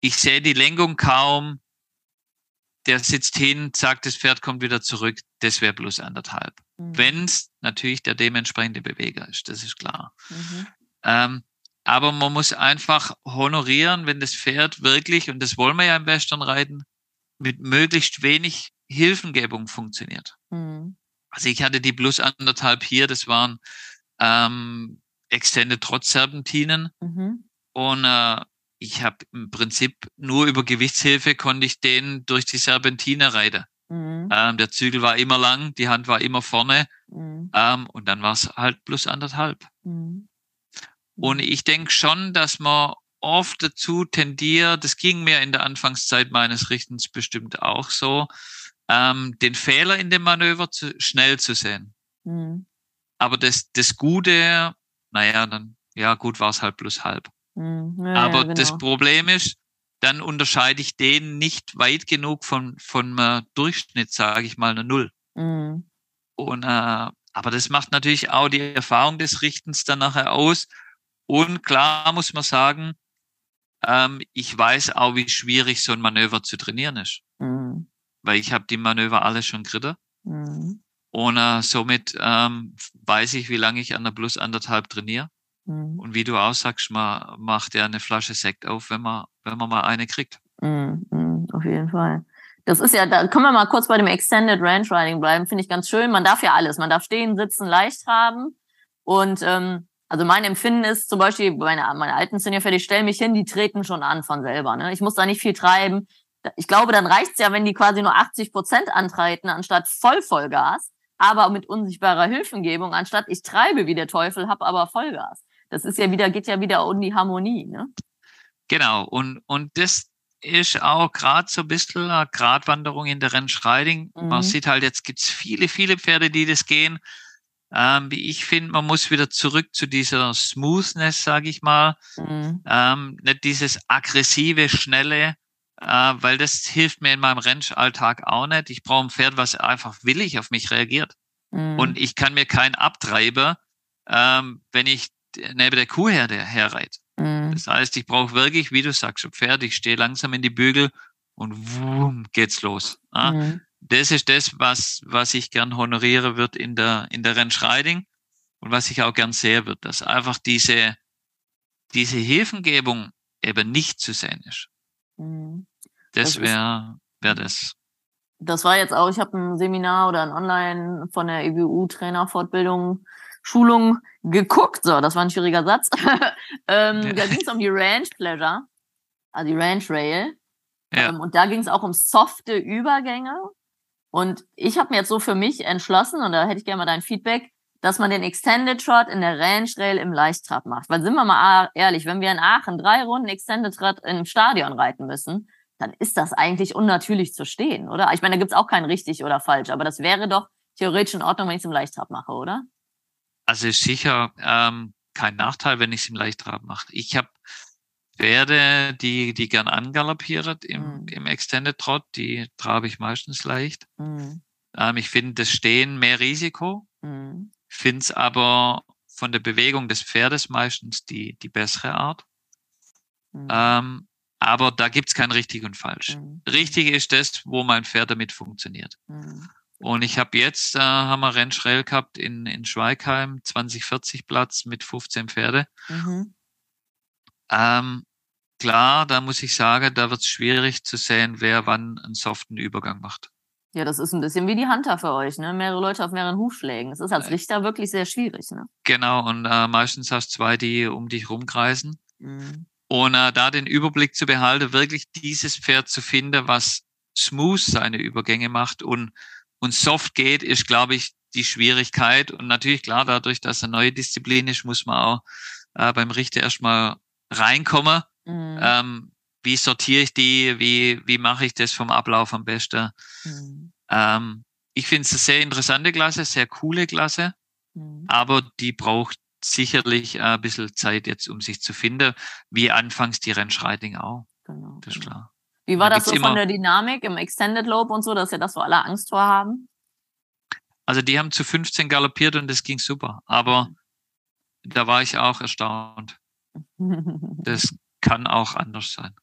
Ich sehe die Lenkung kaum. der sitzt hin, sagt, das Pferd kommt wieder zurück, das wäre plus anderthalb. Mhm. Wenn es natürlich der dementsprechende Beweger ist, das ist klar. Mhm. Ähm, aber man muss einfach honorieren, wenn das Pferd wirklich, und das wollen wir ja im Western reiten, mit möglichst wenig Hilfengebung funktioniert. Mhm. Also ich hatte die plus anderthalb hier, das waren ähm, Extended Trotz Serpentinen. Mhm. Und äh, ich habe im Prinzip nur über Gewichtshilfe konnte ich den durch die Serpentine reiten. Mhm. Ähm, der Zügel war immer lang, die Hand war immer vorne mhm. ähm, und dann war es halt plus anderthalb. Mhm. Und mhm. ich denke schon, dass man oft dazu tendiert, das ging mir in der Anfangszeit meines Richtens bestimmt auch so, ähm, den Fehler in dem Manöver zu, schnell zu sehen. Mhm. Aber das, das Gute, naja, dann, ja, gut war es halt plus halb. Mhm. Ja, Aber ja, genau. das Problem ist, dann unterscheide ich den nicht weit genug von, von äh, Durchschnitt, sage ich mal, eine Null. Mhm. Und, äh, aber das macht natürlich auch die Erfahrung des Richtens dann nachher aus. Und klar muss man sagen, ähm, ich weiß auch, wie schwierig so ein Manöver zu trainieren ist. Mhm. Weil ich habe die Manöver alle schon geritten. Mhm. Und äh, somit ähm, weiß ich, wie lange ich an der Plus anderthalb trainiere. Mhm. Und wie du auch sagst, man macht ja eine Flasche Sekt auf, wenn man, wenn man mal eine kriegt. Mhm, mhm, auf jeden Fall. Das ist ja, da können wir mal kurz bei dem Extended Range Riding bleiben, finde ich ganz schön. Man darf ja alles. Man darf stehen, sitzen, leicht haben. Und ähm, also mein Empfinden ist zum Beispiel, meine, meine alten Senior ich stelle mich hin, die treten schon an von selber. Ne? Ich muss da nicht viel treiben. Ich glaube, dann reicht's ja, wenn die quasi nur 80 Prozent antreten, anstatt voll Vollgas, aber mit unsichtbarer Hilfengebung, anstatt ich treibe wie der Teufel, hab aber Vollgas. Das ist ja wieder, geht ja wieder um die Harmonie. Ne? Genau, und, und das ist auch gerade so ein bisschen eine Gratwanderung in der Rennschreiding. Mhm. Man sieht halt, jetzt gibt's viele, viele Pferde, die das gehen. Ähm, wie ich finde, man muss wieder zurück zu dieser Smoothness, sage ich mal. Mhm. Ähm, nicht dieses aggressive, schnelle, weil das hilft mir in meinem Rennalltag auch nicht. Ich brauche ein Pferd, was einfach willig auf mich reagiert. Mhm. Und ich kann mir keinen Abtreiber, ähm, wenn ich neben der Kuhherde herreit. Mhm. Das heißt, ich brauche wirklich, wie du sagst, ein Pferd, ich stehe langsam in die Bügel und wumm, geht's los. Ja? Mhm das ist das, was, was ich gern honoriere wird in der, in der Rennschreiding und was ich auch gern sehe wird, dass einfach diese, diese Hilfengebung eben nicht zu sehen ist. Mhm. Das wäre wär das. Das war jetzt auch, ich habe ein Seminar oder ein Online von der EBU Trainerfortbildung Schulung geguckt. So, das war ein schwieriger Satz. ähm, ja. Da ging es um die Ranch Pleasure, also die Ranch Rail. Ja. Ähm, und da ging es auch um softe Übergänge. Und ich habe mir jetzt so für mich entschlossen, und da hätte ich gerne mal dein Feedback, dass man den Extended Trot in der Range Rail im Leichttrab macht. Weil sind wir mal ehrlich, wenn wir in Aachen drei Runden Extended Trot im Stadion reiten müssen, dann ist das eigentlich unnatürlich zu stehen, oder? Ich meine, da gibt's auch kein richtig oder falsch, aber das wäre doch theoretisch in Ordnung, wenn ich es im Leichttrab mache, oder? Also ist sicher ähm, kein Nachteil, wenn ich es im Leichttrab mache. Ich habe Pferde, die, die gern angaloppiert im, mhm. im Extended Trot, die trabe ich meistens leicht. Mhm. Ähm, ich finde das Stehen mehr Risiko, mhm. finde es aber von der Bewegung des Pferdes meistens die, die bessere Art. Mhm. Ähm, aber da gibt's kein richtig und falsch. Mhm. Richtig ist das, wo mein Pferd damit funktioniert. Mhm. Und ich habe jetzt, äh, haben wir Rennschrell gehabt in, in Schweigheim, 2040 Platz mit 15 Pferde. Mhm. Ähm, klar, da muss ich sagen, da wird es schwierig zu sehen, wer wann einen soften Übergang macht. Ja, das ist ein bisschen wie die Hunter für euch, ne? Mehrere Leute auf mehreren Hufschlägen. Das ist als äh. Richter wirklich sehr schwierig, ne? Genau, und äh, meistens hast du zwei, die um dich rumkreisen. Mhm. Und äh, da den Überblick zu behalten, wirklich dieses Pferd zu finden, was smooth seine Übergänge macht und, und soft geht, ist, glaube ich, die Schwierigkeit. Und natürlich, klar, dadurch, dass eine neue Disziplin ist, muss man auch äh, beim Richter erstmal reinkommen Mhm. Ähm, wie sortiere ich die? Wie, wie mache ich das vom Ablauf am besten? Mhm. Ähm, ich finde es eine sehr interessante Klasse, sehr coole Klasse, mhm. aber die braucht sicherlich äh, ein bisschen Zeit jetzt, um sich zu finden, wie anfangs die Rennschreiting auch. Genau. Das ist genau. klar. Wie war da das so von der Dynamik im Extended Lobe und so, dass ja das so alle Angst vor haben? Also die haben zu 15 galoppiert und das ging super, aber mhm. da war ich auch erstaunt. Das kann auch anders sein.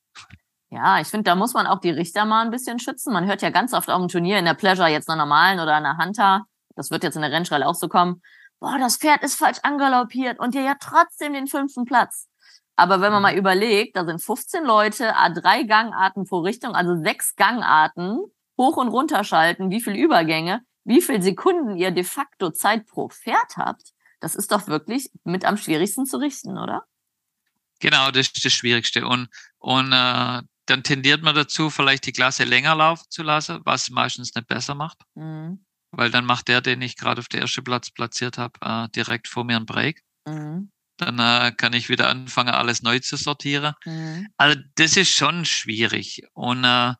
Ja, ich finde, da muss man auch die Richter mal ein bisschen schützen. Man hört ja ganz oft auf dem Turnier in der Pleasure, jetzt einer normalen oder einer Hunter, das wird jetzt in der Rennschrei auch so kommen, boah, das Pferd ist falsch angaloppiert und dir ja trotzdem den fünften Platz. Aber wenn man mal mhm. überlegt, da sind 15 Leute, A3 Gangarten pro Richtung, also sechs Gangarten, hoch und runter schalten, wie viel Übergänge, wie viel Sekunden ihr de facto Zeit pro Pferd habt, das ist doch wirklich mit am schwierigsten zu richten, oder? Genau, das ist das Schwierigste. Und, und äh, dann tendiert man dazu, vielleicht die Klasse länger laufen zu lassen, was meistens nicht besser macht. Mhm. Weil dann macht der, den ich gerade auf der ersten Platz platziert habe, äh, direkt vor mir einen Break. Mhm. Dann äh, kann ich wieder anfangen, alles neu zu sortieren. Mhm. Also das ist schon schwierig. Und äh,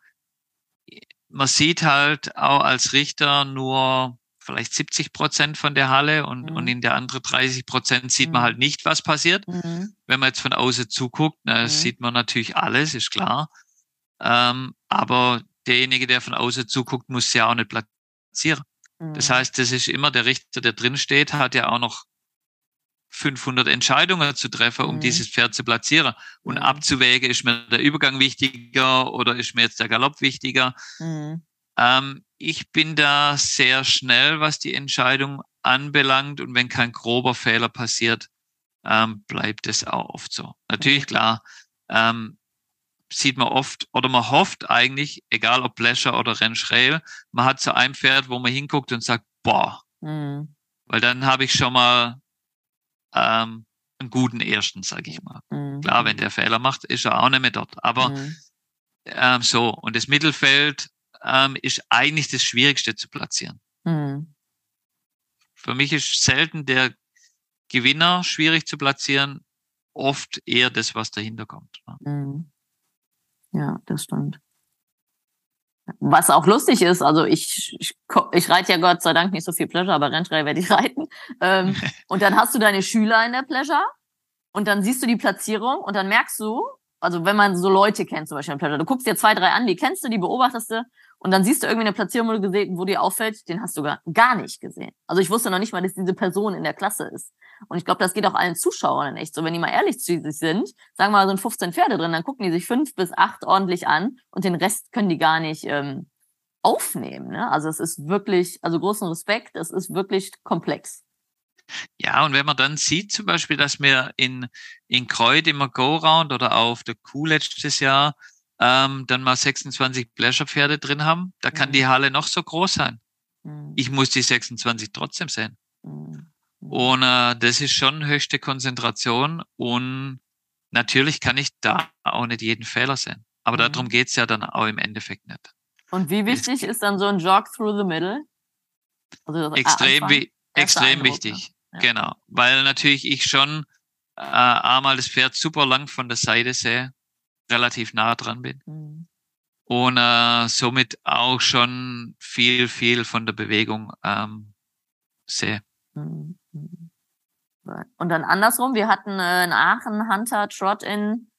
man sieht halt auch als Richter nur vielleicht 70 Prozent von der Halle und, mhm. und in der anderen 30 Prozent sieht mhm. man halt nicht, was passiert. Mhm. Wenn man jetzt von außen zuguckt, na, mhm. sieht man natürlich alles, ist klar. Ähm, aber derjenige, der von außen zuguckt, muss ja auch nicht platzieren. Das mhm. heißt, das ist immer der Richter, der drin steht, hat ja auch noch 500 Entscheidungen zu treffen, um mhm. dieses Pferd zu platzieren und mhm. abzuwägen, ist mir der Übergang wichtiger oder ist mir jetzt der Galopp wichtiger. Mhm. Ähm, ich bin da sehr schnell, was die Entscheidung anbelangt und wenn kein grober Fehler passiert, ähm, bleibt es auch oft so. Natürlich mhm. klar, ähm, sieht man oft oder man hofft eigentlich, egal ob Pleasure oder Rennschrail, man hat so ein Pferd, wo man hinguckt und sagt, boah, mhm. weil dann habe ich schon mal ähm, einen guten ersten, sage ich mal. Mhm. Klar, wenn der Fehler macht, ist er auch nicht mehr dort. Aber mhm. ähm, so, und das Mittelfeld ähm, ist eigentlich das Schwierigste zu platzieren. Mhm. Für mich ist selten der Gewinner schwierig zu platzieren, oft eher das, was dahinter kommt. Mhm. Ja, das stimmt. Was auch lustig ist, also ich, ich, ich reite ja Gott sei Dank nicht so viel Pleasure, aber Rennschrei werde ich reiten. Ähm, und dann hast du deine Schüler in der Pleasure und dann siehst du die Platzierung und dann merkst du, also wenn man so Leute kennt, zum Beispiel in Pleasure, du guckst dir zwei, drei an, die kennst du, die beobachtest du und dann siehst du irgendwie eine Platzierung, wo du gesehen, wo dir auffällt, den hast du gar, gar nicht gesehen. Also ich wusste noch nicht mal, dass diese Person in der Klasse ist. Und ich glaube, das geht auch allen Zuschauern echt so. Wenn die mal ehrlich zu sich sind, sagen wir mal, sind 15 Pferde drin, dann gucken die sich fünf bis acht ordentlich an und den Rest können die gar nicht ähm, aufnehmen. Ne? Also es ist wirklich, also großen Respekt, es ist wirklich komplex. Ja, und wenn man dann sieht zum Beispiel, dass wir in, in Kreuz immer Go-Round oder auf der Kuh letztes Jahr ähm, dann mal 26 Pleasure-Pferde drin haben, da kann mhm. die Halle noch so groß sein. Mhm. Ich muss die 26 trotzdem sehen. Mhm. Und äh, das ist schon höchste Konzentration und natürlich kann ich da auch nicht jeden Fehler sehen. Aber mhm. darum geht's ja dann auch im Endeffekt nicht. Und wie wichtig ist dann so ein Jog through the middle? Also extrem, wie, extrem wichtig, ja. genau. Weil natürlich ich schon äh, einmal das Pferd super lang von der Seite sehe, relativ nah dran bin. Mhm. Und äh, somit auch schon viel, viel von der Bewegung ähm, sehe. Mhm. Und dann andersrum, wir hatten äh, in Aachen Hunter Trot in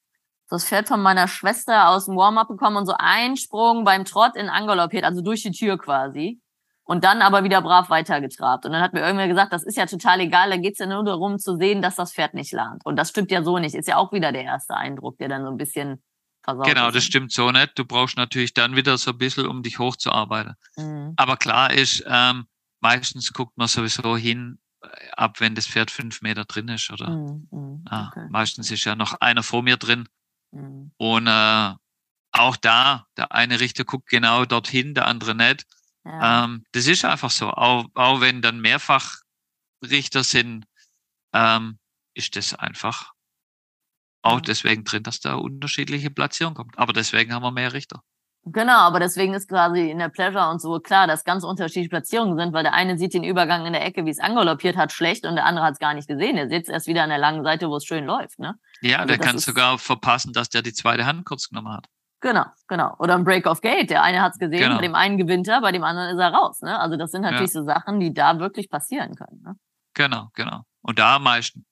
das Pferd von meiner Schwester aus dem Warm-up bekommen und so einen Sprung beim Trott in angaloppiert, also durch die Tür quasi. Und dann aber wieder brav weitergetrabt. Und dann hat mir irgendwer gesagt, das ist ja total egal, da geht's ja nur darum zu sehen, dass das Pferd nicht lernt. Und das stimmt ja so nicht. Ist ja auch wieder der erste Eindruck, der dann so ein bisschen versaut Genau, ist. das stimmt so nicht. Du brauchst natürlich dann wieder so ein bisschen, um dich hochzuarbeiten. Mhm. Aber klar ist, ähm, meistens guckt man sowieso hin, ab, wenn das Pferd fünf Meter drin ist, oder? Mm, mm, okay. meistens ist ja noch einer vor mir drin. Mm. Und äh, auch da, der eine Richter guckt genau dorthin, der andere nicht. Ja. Ähm, das ist einfach so. Auch, auch wenn dann mehrfach Richter sind, ähm, ist das einfach auch deswegen drin, dass da unterschiedliche Platzierung kommt. Aber deswegen haben wir mehr Richter. Genau, aber deswegen ist quasi in der Pleasure und so klar, dass ganz unterschiedliche Platzierungen sind, weil der eine sieht den Übergang in der Ecke, wie es angaloppiert hat, schlecht und der andere hat es gar nicht gesehen. Der sitzt erst wieder an der langen Seite, wo es schön läuft. Ne? Ja, also der kann sogar verpassen, dass der die zweite Hand kurz genommen hat. Genau, genau. Oder ein Break of Gate. Der eine hat es gesehen, genau. bei dem einen gewinnt er, bei dem anderen ist er raus. Ne? Also das sind natürlich ja. so Sachen, die da wirklich passieren können. Ne? Genau, genau. Und da am meisten.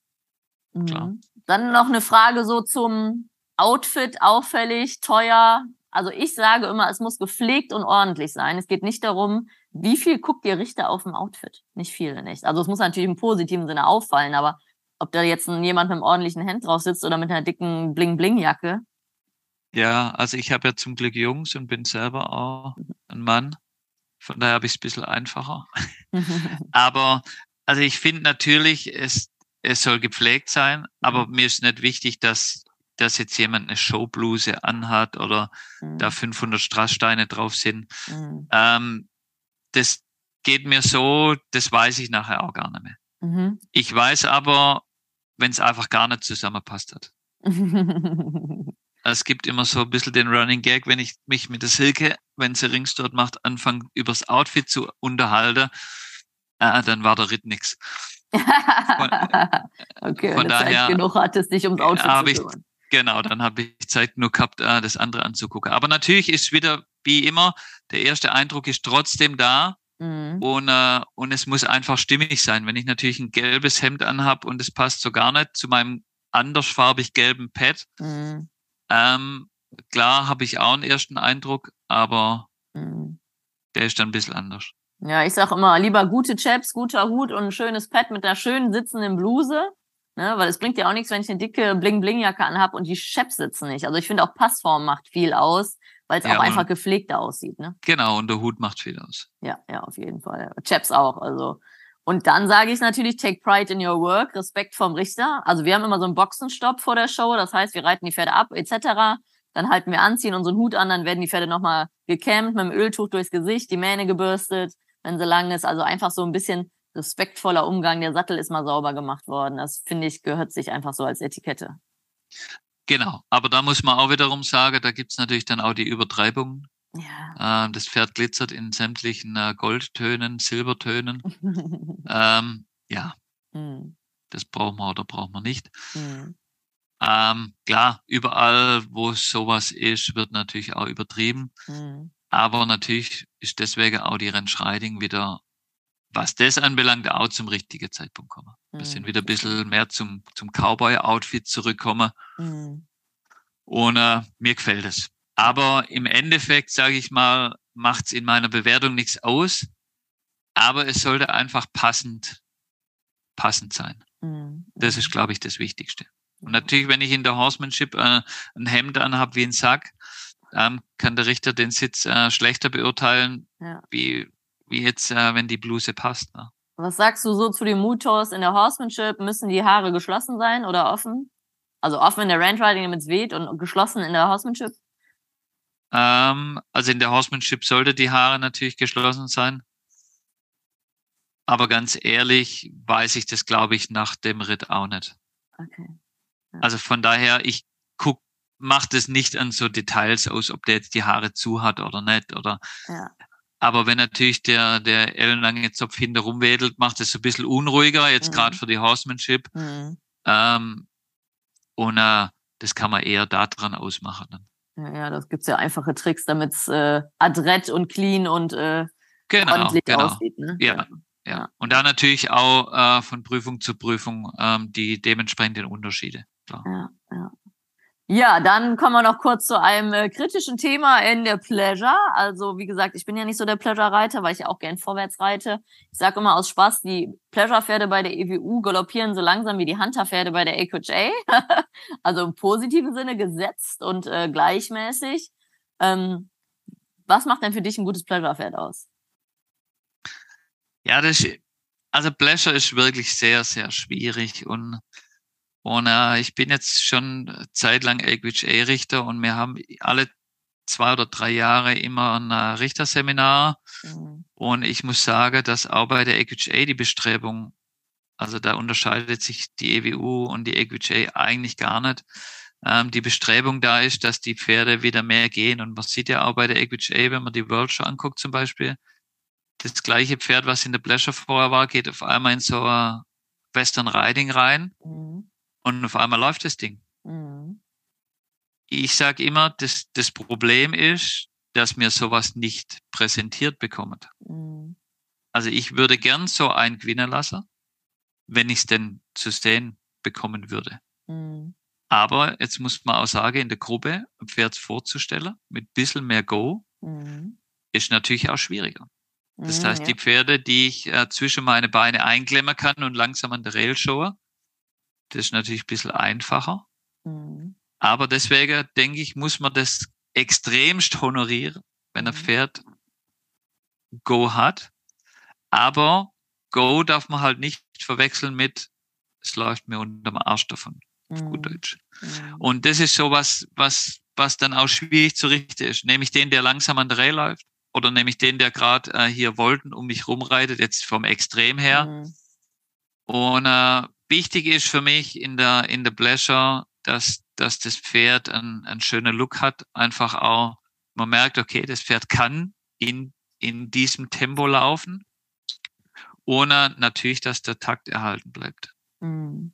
Mhm. Dann noch eine Frage so zum Outfit, auffällig, teuer, also ich sage immer, es muss gepflegt und ordentlich sein. Es geht nicht darum, wie viel guckt ihr Richter auf dem Outfit? Nicht viel, nicht. Also es muss natürlich im positiven Sinne auffallen, aber ob da jetzt jemand mit einem ordentlichen Hemd drauf sitzt oder mit einer dicken Bling-Bling-Jacke. Ja, also ich habe ja zum Glück Jungs und bin selber auch ein Mann. Von daher habe ich es ein bisschen einfacher. aber also ich finde natürlich, es, es soll gepflegt sein, aber mhm. mir ist nicht wichtig, dass, dass jetzt jemand eine Showbluse anhat oder mhm. da 500 Strasssteine drauf sind. Mhm. Ähm, das geht mir so, das weiß ich nachher auch gar nicht mehr. Mhm. Ich weiß aber, wenn es einfach gar nicht zusammenpasst hat. es gibt immer so ein bisschen den Running Gag, wenn ich mich mit der Silke, wenn sie Rings dort macht, anfange übers Outfit zu unterhalten, äh, dann war der Ritt nix. Von, okay, von daher, Zeit genug hattest, dich ums Outfit zu kümmern. Genau, dann habe ich Zeit genug gehabt, äh, das andere anzugucken. Aber natürlich ist wieder, wie immer, der erste Eindruck ist trotzdem da. Mhm. Und, äh, und es muss einfach stimmig sein. Wenn ich natürlich ein gelbes Hemd anhab und es passt so gar nicht zu meinem andersfarbig gelben Pad, mhm. Ähm, klar habe ich auch einen ersten Eindruck, aber mhm. der ist dann ein bisschen anders. Ja, ich sag immer, lieber gute Chaps, guter Hut und ein schönes Pad mit einer schönen sitzenden Bluse. Ne, weil es bringt ja auch nichts, wenn ich eine dicke Bling-Bling-Jacke anhab und die Chaps sitzen nicht. Also ich finde auch Passform macht viel aus, weil es ja, auch einfach gepflegter aussieht. Ne? Genau, und der Hut macht viel aus. Ja, ja, auf jeden Fall. Chaps auch. Also und dann sage ich natürlich, take pride in your work, Respekt vom Richter. Also wir haben immer so einen Boxenstopp vor der Show, das heißt, wir reiten die Pferde ab etc. Dann halten wir an, ziehen unseren Hut an, dann werden die Pferde nochmal gekämmt, mit dem Öltuch durchs Gesicht, die Mähne gebürstet, wenn sie lang ist. Also einfach so ein bisschen respektvoller Umgang. Der Sattel ist mal sauber gemacht worden. Das finde ich, gehört sich einfach so als Etikette. Genau, aber da muss man auch wiederum sagen, da gibt's natürlich dann auch die Übertreibung. Ja. Ähm, das Pferd glitzert in sämtlichen äh, Goldtönen, Silbertönen. ähm, ja, mhm. das brauchen wir oder brauchen wir nicht. Mhm. Ähm, klar, überall, wo sowas ist, wird natürlich auch übertrieben. Mhm. Aber natürlich ist deswegen auch die Rennschreiding wieder, was das anbelangt, auch zum richtigen Zeitpunkt kommen. Wir sind mhm. wieder ein bisschen mehr zum, zum Cowboy-Outfit zurückkommen. Mhm. Und äh, mir gefällt es. Aber im Endeffekt, sage ich mal, macht es in meiner Bewertung nichts aus. Aber es sollte einfach passend, passend sein. Mhm. Das ist, glaube ich, das Wichtigste. Und natürlich, wenn ich in der Horsemanship äh, ein Hemd anhabe wie ein Sack, ähm, kann der Richter den Sitz äh, schlechter beurteilen, ja. wie, wie jetzt, äh, wenn die Bluse passt. Ne? Was sagst du so zu den Mutos in der Horsemanship? Müssen die Haare geschlossen sein oder offen? Also offen in der Randriding, damit es weht und geschlossen in der Horsemanship? Ähm, also in der Horsemanship sollte die Haare natürlich geschlossen sein. Aber ganz ehrlich weiß ich das, glaube ich, nach dem Ritt auch nicht. Okay. Ja. Also von daher, ich guck, macht es nicht an so Details aus, ob der jetzt die Haare zu hat oder nicht. Oder ja. Aber wenn natürlich der, der ellenlange Zopf hinter rumwedelt, macht es so ein bisschen unruhiger, jetzt mhm. gerade für die Horsemanship. Mhm. Ähm, und äh, das kann man eher daran ausmachen. Ja, ja, das gibt's ja einfache Tricks, damit es äh, adrett und clean und äh, genau, ordentlich genau. aussieht. Ne? Ja, ja, ja. Und da natürlich auch äh, von Prüfung zu Prüfung ähm, die dementsprechenden Unterschiede. Klar. Ja, ja. Ja, dann kommen wir noch kurz zu einem äh, kritischen Thema in der Pleasure. Also wie gesagt, ich bin ja nicht so der Pleasure-Reiter, weil ich ja auch gern vorwärts reite. Ich sage immer aus Spaß, die Pleasure-Pferde bei der EWU galoppieren so langsam wie die Hunter-Pferde bei der AQHA. also im positiven Sinne gesetzt und äh, gleichmäßig. Ähm, was macht denn für dich ein gutes Pleasure-Pferd aus? Ja, das, also Pleasure ist wirklich sehr, sehr schwierig und und äh, ich bin jetzt schon zeitlang AQHA-Richter und wir haben alle zwei oder drei Jahre immer ein äh, Richterseminar. Mhm. Und ich muss sagen, dass auch bei der AQHA die Bestrebung, also da unterscheidet sich die EWU und die AQHA eigentlich gar nicht. Ähm, die Bestrebung da ist, dass die Pferde wieder mehr gehen. Und man sieht ja auch bei der AQHA, wenn man die World Show anguckt zum Beispiel, das gleiche Pferd, was in der Pleasure vorher war, geht auf einmal in so ein Western Riding rein. Mhm. Und auf einmal läuft das Ding. Mhm. Ich sage immer, das, das Problem ist, dass mir sowas nicht präsentiert bekommt. Mhm. Also ich würde gern so ein Gewinner lassen, wenn ich es denn zu sehen bekommen würde. Mhm. Aber jetzt muss man auch sagen, in der Gruppe ein Pferd vorzustellen mit bisschen mehr Go mhm. ist natürlich auch schwieriger. Das mhm, heißt, ja. die Pferde, die ich äh, zwischen meine Beine einklemmen kann und langsam an der Rail schaue, das ist natürlich ein bisschen einfacher. Mhm. Aber deswegen denke ich, muss man das extremst honorieren, wenn ein Mhm. Pferd Go hat. Aber Go darf man halt nicht verwechseln mit, es läuft mir unterm Arsch davon, auf gut Mhm. Deutsch. Mhm. Und das ist so was, was, was dann auch schwierig zu richten ist. Nehme ich den, der langsam an der Reihe läuft? Oder nehme ich den, der gerade äh, hier Wolken um mich rumreitet, jetzt vom Extrem her? Mhm. Und äh, wichtig ist für mich in der, in der Pleasure, dass, dass das Pferd einen, einen schönen Look hat. Einfach auch, man merkt, okay, das Pferd kann in, in diesem Tempo laufen. Ohne natürlich, dass der Takt erhalten bleibt. Mhm.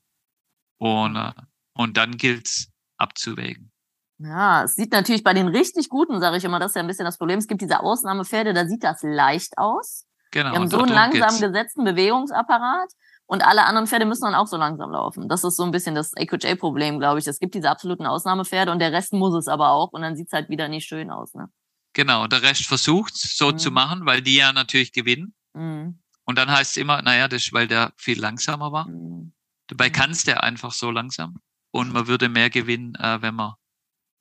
Und, äh, und dann gilt's abzuwägen. Ja, es sieht natürlich bei den richtig guten, sage ich immer, das ist ja ein bisschen das Problem. Es gibt diese Ausnahmepferde, da sieht das leicht aus. Genau. Die haben und so einen langsam geht's. gesetzten Bewegungsapparat und alle anderen Pferde müssen dann auch so langsam laufen. Das ist so ein bisschen das AQJ-Problem, glaube ich. Es gibt diese absoluten Ausnahmepferde und der Rest muss es aber auch und dann sieht's halt wieder nicht schön aus. Ne? Genau, der Rest versucht's so Mhm. zu machen, weil die ja natürlich gewinnen. Mhm. Und dann heißt es immer, naja, das ist, weil der viel langsamer war. Mhm. Dabei Mhm. kann's der einfach so langsam. Und man würde mehr gewinnen, äh, wenn man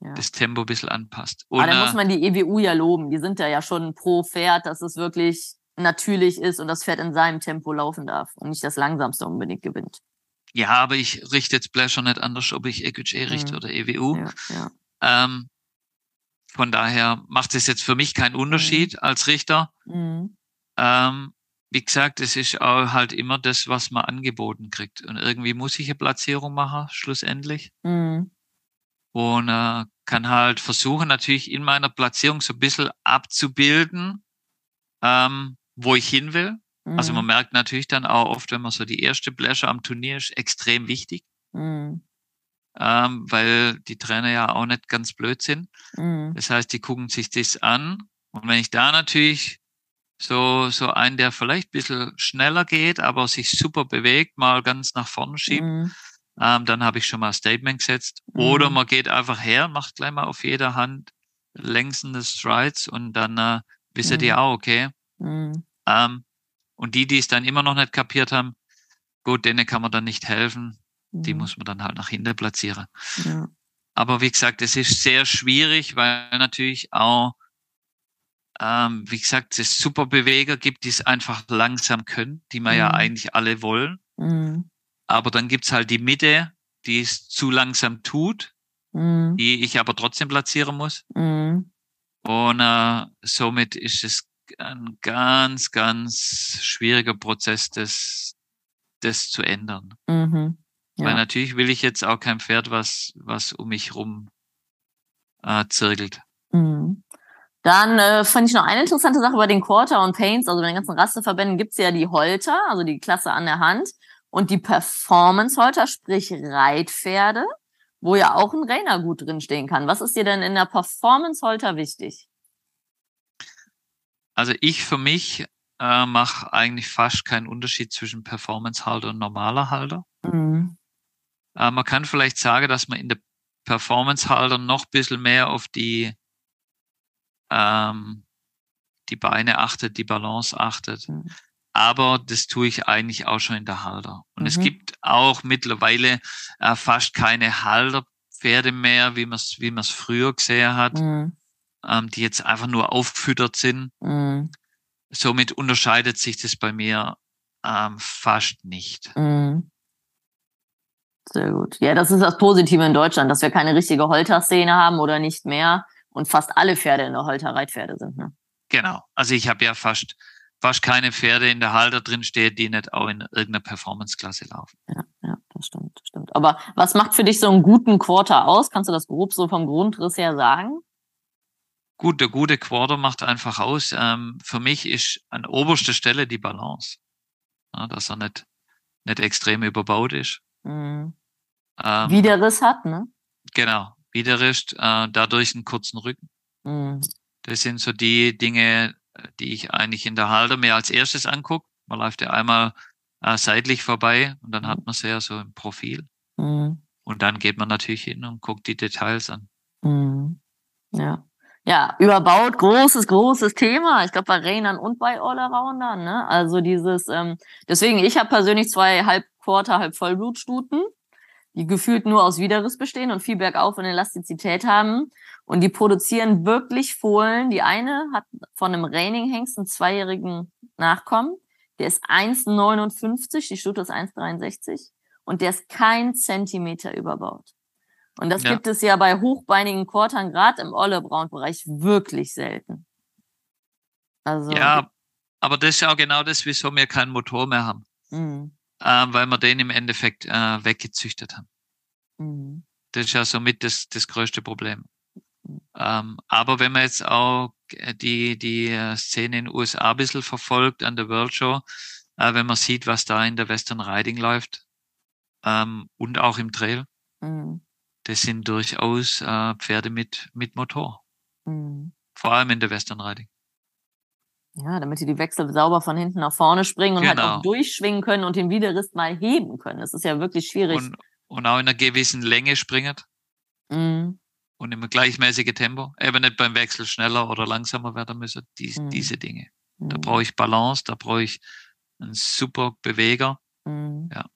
Ja. das Tempo ein bisschen anpasst. Und, Aber äh, muss man die EWU ja loben. Die sind ja ja schon pro Pferd, dass es wirklich natürlich ist und das Pferd in seinem Tempo laufen darf und nicht das langsamste unbedingt gewinnt. ja, aber ich richte jetzt Pleasure nicht anders, ob ich EQJ richte Mhm. oder EWU. Ja, ja. Ähm, von daher macht es jetzt für mich keinen Unterschied als Richter. Mhm. Ähm, wie gesagt, es ist auch halt immer das, was man angeboten kriegt. Und irgendwie muss ich eine Platzierung machen, schlussendlich. Mhm. Und äh, kann halt versuchen, natürlich in meiner Platzierung so ein bisschen abzubilden, ähm, wo ich hin will. Also man Mhm. merkt natürlich dann auch oft, wenn man so die erste Pleasure am Turnier ist, extrem wichtig, Mhm. ähm, weil die Trainer ja auch nicht ganz blöd sind. Mhm. Das heißt, die gucken sich das an. Und wenn ich da natürlich so, so einen, der vielleicht ein bisschen schneller geht, aber sich super bewegt, mal ganz nach vorne schiebt, Mhm. ähm, dann habe ich schon mal ein Statement gesetzt. Oder Mhm. man geht einfach her, macht gleich mal auf jeder Hand längsende Strides und dann äh, wisst ihr Mhm. auch, okay. Ähm, und die, die es dann immer noch nicht kapiert haben, gut, denen kann man dann nicht helfen. Die Mhm. muss man dann halt nach hinten platzieren. Ja. Aber wie gesagt, es ist sehr schwierig, weil natürlich auch, ähm, wie gesagt, es super Beweger gibt, die es einfach langsam können, die wir ja Mhm. eigentlich alle wollen. Mhm. Aber dann gibt's halt die Mitte, die es zu langsam tut, Mhm. die ich aber trotzdem platzieren muss. Mhm. Und äh, somit ist es ein ganz, ganz schwieriger Prozess, das, das zu ändern. Mhm. Weil Ja. natürlich will ich jetzt auch kein Pferd, was, was um mich rum äh, zirkelt. Mhm. Dann äh, fand ich noch eine interessante Sache bei den Quarter und Paints, also bei den ganzen Rasteverbänden gibt's ja die Holter, also die Klasse an der Hand und die Performance-Holter, sprich Reitpferde, wo ja auch ein Rainer gut drinstehen kann. Was ist dir denn in der Performance-Holter wichtig? Also ich für mich äh, mache eigentlich fast keinen Unterschied zwischen Performance-Halter und normaler Halter. Mhm. Äh, man kann vielleicht sagen, dass man in der Performance-Halter noch ein bisschen mehr auf die, ähm, die Beine achtet, die Balance achtet. Mhm. Aber das tue ich eigentlich auch schon in der Halter. Und es Mhm. gibt auch mittlerweile äh, fast keine Halterpferde mehr, wie man es wie man's früher gesehen hat, Mhm. Ähm, die jetzt einfach nur aufgefüttert sind. Mhm. Somit unterscheidet sich das bei mir ähm, fast nicht. Mhm. Sehr gut. Ja, das ist das Positive in Deutschland, dass wir keine richtige Holterszene haben oder nicht mehr und fast alle Pferde in der Holter Reitpferde sind. Ne? Genau. Also ich habe ja fast fast keine Pferde in der Halter drin stehen, die nicht auch in irgendeiner Performance-Klasse laufen. Ja, ja, das stimmt, das stimmt. Aber was macht für dich so einen guten Quarter aus? Kannst du das grob so vom Grundriss her sagen? Gut, der gute Quarter macht einfach aus. Ähm, für mich ist an oberster Stelle die Balance. Ja, dass er nicht, nicht extrem überbaut ist. Mhm. Ähm, Wie der Riss hat, ne? Genau. Widerrist, äh, dadurch einen kurzen Rücken. Mhm. Das sind so die Dinge, die ich eigentlich in der Halter mir als erstes angucke. Man läuft ja einmal äh, seitlich vorbei und dann hat man sie ja so im Profil. Mhm. Und dann geht man natürlich hin und guckt die Details an. Mhm. Ja. Ja, überbaut, großes, großes Thema. Ich glaube bei Rainern und bei Allroundern, ne? Also dieses, ähm, deswegen, ich habe persönlich zwei halb Quarter, halb Vollblutstuten. die gefühlt nur aus Widerriss bestehen und viel bergauf und Elastizität haben. Und die produzieren wirklich Fohlen. Die eine hat von einem Raining-Hengst einen zweijährigen Nachkommen. Der ist 1,59, die Stute ist 1,63 und der ist kein Zentimeter überbaut. Und das ja. gibt es ja bei hochbeinigen Kortern, gerade im Olle-Braun-Bereich, wirklich selten. Also, ja, aber das ist auch genau das, wieso wir keinen Motor mehr haben. Mhm. Äh, weil wir den im Endeffekt äh, weggezüchtet haben. Mhm. Das ist ja somit das, das größte Problem. Mhm. Ähm, aber wenn man jetzt auch die, die äh, Szene in den USA ein bisschen verfolgt an der World Show, äh, wenn man sieht, was da in der Western Riding läuft ähm, und auch im Trail, mhm. Das sind durchaus äh, Pferde mit, mit Motor. Mhm. Vor allem in der Western Riding. Ja, damit die die Wechsel sauber von hinten nach vorne springen und genau. halt auch genau. durchschwingen können und den Widerriss mal heben können. Das ist ja wirklich schwierig. Und, und auch in einer gewissen Länge springen. Mhm. Und im gleichmäßigen Tempo. Eben nicht beim Wechsel schneller oder langsamer werden müssen. Dies, mhm. Diese Dinge. Da mhm. brauche ich Balance, da brauche ich einen super Beweger. Mhm. Ja.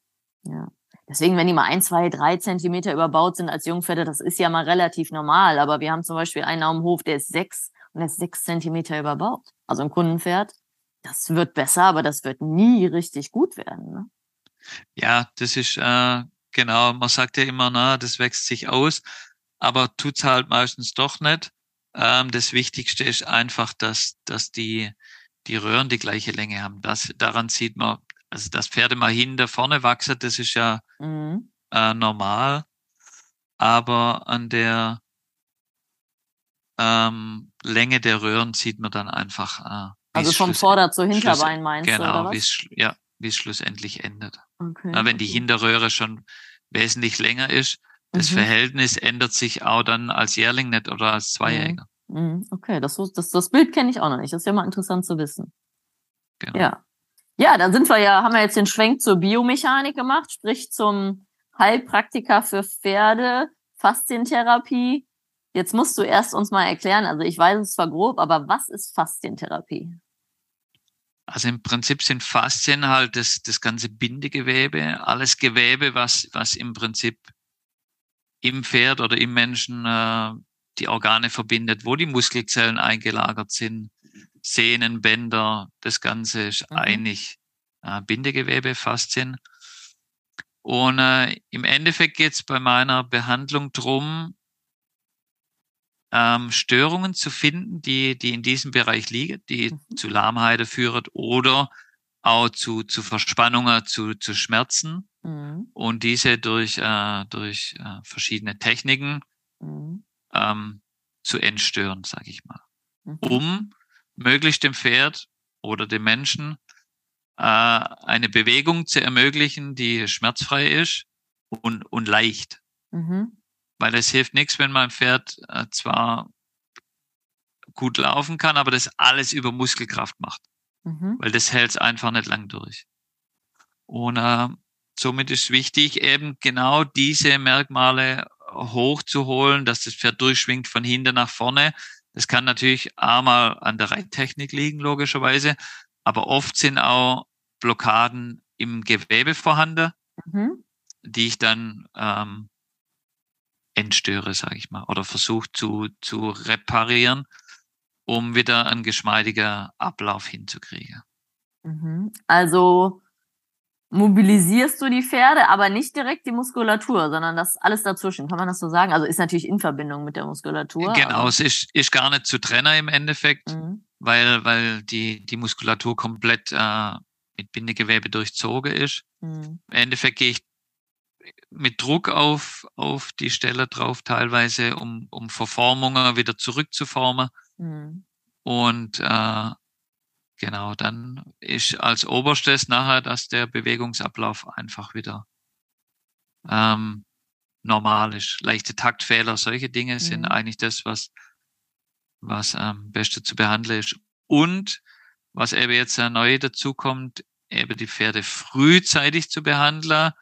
Ja. Deswegen, wenn die mal ein, zwei, drei Zentimeter überbaut sind als Jungpferde, das ist ja mal relativ normal. Aber wir haben zum Beispiel einen auf dem Hof, der ist sechs und er ist sechs Zentimeter überbaut. Also ein Kundenpferd, das wird besser, aber das wird nie richtig gut werden. Ne? Ja, das ist äh, genau, man sagt ja immer, na, das wächst sich aus, aber tut's halt meistens doch nicht. Ähm, das Wichtigste ist einfach, dass, dass die, die Röhren die gleiche Länge haben. Das, daran sieht man, also dass Pferde mal hinter vorne wachsen, das ist ja mhm. äh, normal. Aber an der ähm, Länge der Röhren sieht man dann einfach. Äh, also vom Vorder- zu Hinterbein meinst genau, du? Genau, wie es ja, wie es schlussendlich endet. Okay. Na, wenn die Hinterröhre schon wesentlich länger ist, das mhm. Verhältnis ändert sich auch dann als Jährling nicht oder als Zweijähriger. Mhm. mhm. Okay, das, das, das Bild kenne ich auch noch nicht. Das ist ja mal interessant zu wissen. Genau. Ja. Ja, dann sind wir ja, haben wir jetzt den Schwenk zur Biomechanik gemacht, sprich zum Heilpraktiker für Pferde, Faszientherapie. Jetzt musst du erst uns mal erklären, also ich weiß es zwar grob, aber was ist Faszientherapie? Also im Prinzip sind Faszien halt das, das ganze Bindegewebe, alles Gewebe, was, was im Prinzip im Pferd oder im Menschen äh, die Organe verbindet, wo die Muskelzellen eingelagert sind, Sehnen, Bänder, das Ganze ist mhm. eigentlich äh, Bindegewebe, Faszien. Und äh, im Endeffekt geht es bei meiner Behandlung drum, ähm, Störungen zu finden, die, die in diesem Bereich liegen, die mhm. zu Lahmheiten führen oder auch zu, zu Verspannungen, zu, zu Schmerzen mhm. und diese durch, äh, durch äh, verschiedene Techniken mhm. ähm, zu entstören, sage ich mal, mhm. um möglichst dem Pferd oder dem Menschen äh, eine Bewegung zu ermöglichen, die schmerzfrei ist und, und leicht. Mhm. Weil es hilft nichts, wenn mein Pferd äh, zwar gut laufen kann, aber das alles über Muskelkraft macht. Mhm. Weil das hält es einfach nicht lang durch. Und äh, somit ist wichtig, eben genau diese Merkmale hochzuholen, dass das Pferd durchschwingt von hinten nach vorne. Das kann natürlich einmal an der Reittechnik liegen, logischerweise, aber oft sind auch Blockaden im Gewebe vorhanden, mhm. die ich dann ähm, entstöre, sage ich mal, oder versuche zu, zu reparieren, um wieder einen geschmeidiger Ablauf hinzukriegen. Mhm. Also mobilisierst du die Pferde, aber nicht direkt die Muskulatur, sondern das alles dazwischen. Kann man das so sagen? Also ist natürlich in Verbindung mit der Muskulatur. Genau, es ist, ist gar nicht zu trennen im Endeffekt, mhm. weil, weil die, die Muskulatur komplett äh, mit Bindegewebe durchzogen ist. Mhm. Im Endeffekt gehe ich mit Druck auf, auf die Stelle drauf, teilweise, um, um Verformungen wieder zurückzuformen. Mhm. Und äh, genau, dann ist als oberstes nachher, dass der Bewegungsablauf einfach wieder ähm, normal ist. Leichte Taktfehler, solche Dinge mhm. sind eigentlich das, was, was am ähm, beste zu behandeln ist. Und was eben jetzt neu dazu kommt, eben die Pferde frühzeitig zu behandeln,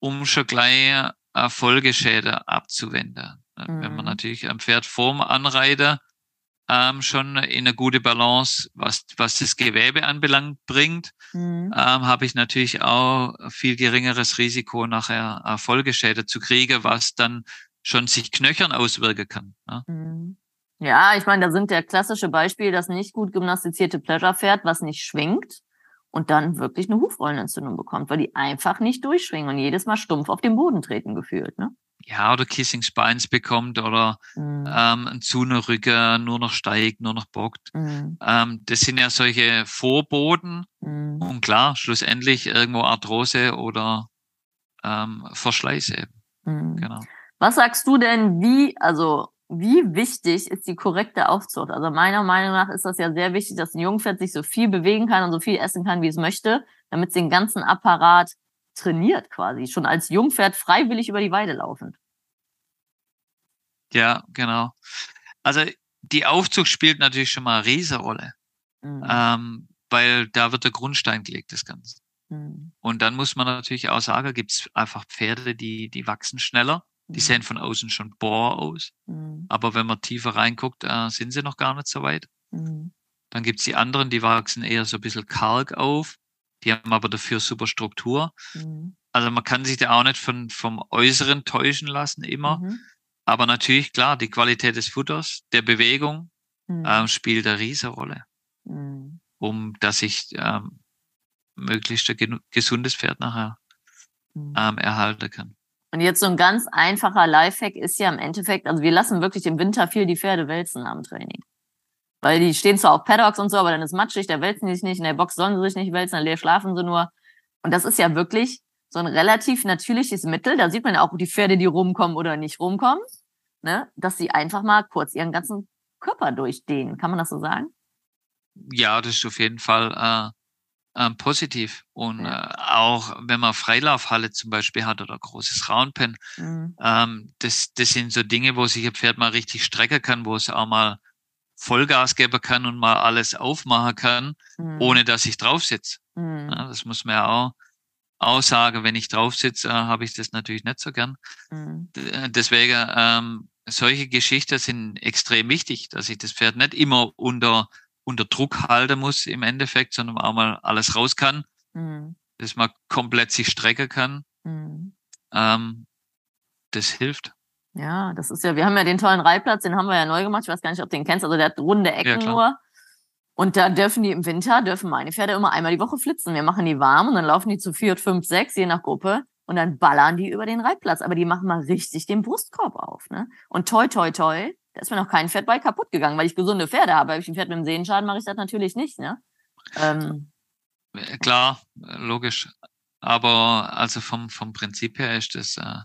um schon gleich Folgeschäden abzuwenden. Mhm. Wenn man mhm. natürlich am Pferd vorm Anreiter ähm, schon in eine gute Balance, was, was das Gewebe anbelangt, bringt, mhm. ähm, habe ich natürlich auch viel geringeres Risiko, nachher äh, Folgeschäden zu kriegen, was dann schon sich knöchern auswirken kann. Ne? Mhm. Ja, ich meine, da sind der klassische Beispiel das nicht gut gymnastizierte Pleasure-Pferd, was nicht schwingt und dann wirklich eine Hufrollenentzündung bekommt, weil die einfach nicht durchschwingen und jedes Mal stumpf auf den Boden treten gefühlt. Ne? Ja, oder Kissing Spines bekommt oder mhm. ähm, ein Zunerrücker nur noch steigt, nur noch bockt. Mhm. Ähm, das sind ja solche Vorboten mhm. und klar, schlussendlich irgendwo Arthrose oder ähm, Verschleiß eben. Mhm. Genau. Was sagst du denn, wie, also wie wichtig ist die korrekte Aufzucht? Also meiner Meinung nach ist das ja sehr wichtig, dass ein Jungpferd sich so viel bewegen kann und so viel essen kann, wie es möchte, damit es den ganzen Apparat trainiert quasi, schon als Jungpferd freiwillig über die Weide laufend. Ja, genau. Also die Aufzucht spielt natürlich schon mal eine Riesenrolle, mhm. ähm, weil da wird der Grundstein gelegt, das Ganze. Mhm. Und dann muss man natürlich auch sagen, gibt es einfach Pferde, die, die wachsen schneller die mhm. sehen von außen schon bohr aus. Mhm. Aber wenn man tiefer reinguckt, äh, sind sie noch gar nicht so weit. Mhm. Dann gibt's die anderen, die wachsen eher so ein bisschen karg auf. Die haben aber dafür super Struktur. Mhm. Also man kann sich da auch nicht von, vom Äußeren täuschen lassen immer. Mhm. Aber natürlich, klar, die Qualität des Futters, der Bewegung mhm. äh, spielt eine riesige Rolle. Um dass ich ähm, möglichst ein gesundes Pferd nachher ähm, erhalten kann. Und jetzt so ein ganz einfacher Lifehack ist ja im Endeffekt, also wir lassen wirklich im Winter viel die Pferde wälzen am Training. Weil die stehen zwar auf Paddocks und so, aber dann ist matschig, da wälzen die sich nicht, in der Box sollen sie sich nicht wälzen, dann schlafen sie nur. Und das ist ja wirklich so ein relativ natürliches Mittel. Da sieht man ja auch die Pferde, die rumkommen oder nicht rumkommen, ne? dass sie einfach mal kurz ihren ganzen Körper durchdehnen. Kann man das so sagen? Ja, das ist auf jeden Fall äh, ähm, positiv. Und ja. äh, auch wenn man Freilaufhalle zum Beispiel hat oder großes Roundpen, mhm. ähm, das, das sind so Dinge, wo sich ein Pferd mal richtig strecken kann, wo es auch mal Vollgas geben kann und mal alles aufmachen kann, mhm. ohne dass ich drauf sitze. Mhm. Ja, das muss man ja auch, auch sagen. Wenn ich drauf sitze, äh, habe ich das natürlich nicht so gern. Mhm. Äh, deswegen, ähm, solche Geschichten sind extrem wichtig, dass ich das Pferd nicht immer unter unter Druck halten muss im Endeffekt, sondern auch mal alles raus kann, mhm. dass man komplett sich strecken kann. Mhm. Ähm, das hilft. Ja, das ist ja, wir haben ja den tollen Reitplatz, den haben wir ja neu gemacht. Ich weiß gar nicht, ob du den kennst. Also der hat runde Ecken ja, nur. Und da dürfen die im Winter, dürfen meine Pferde immer einmal die Woche flitzen. Wir machen die warm und dann laufen die zu vier, fünf, sechs, je nach Gruppe. Und dann ballern die über den Reitplatz. Aber die machen mal richtig den Brustkorb auf. Ne? Und toi, toi, toi, da ist mir noch kein Pferd bei kaputt gegangen, weil ich gesunde Pferde habe. Habe ich ein Pferd mit einem Sehenschaden, mache ich das natürlich nicht. Ne? Ähm, äh, Klar, äh, logisch. Aber also vom, vom Prinzip her ist das ein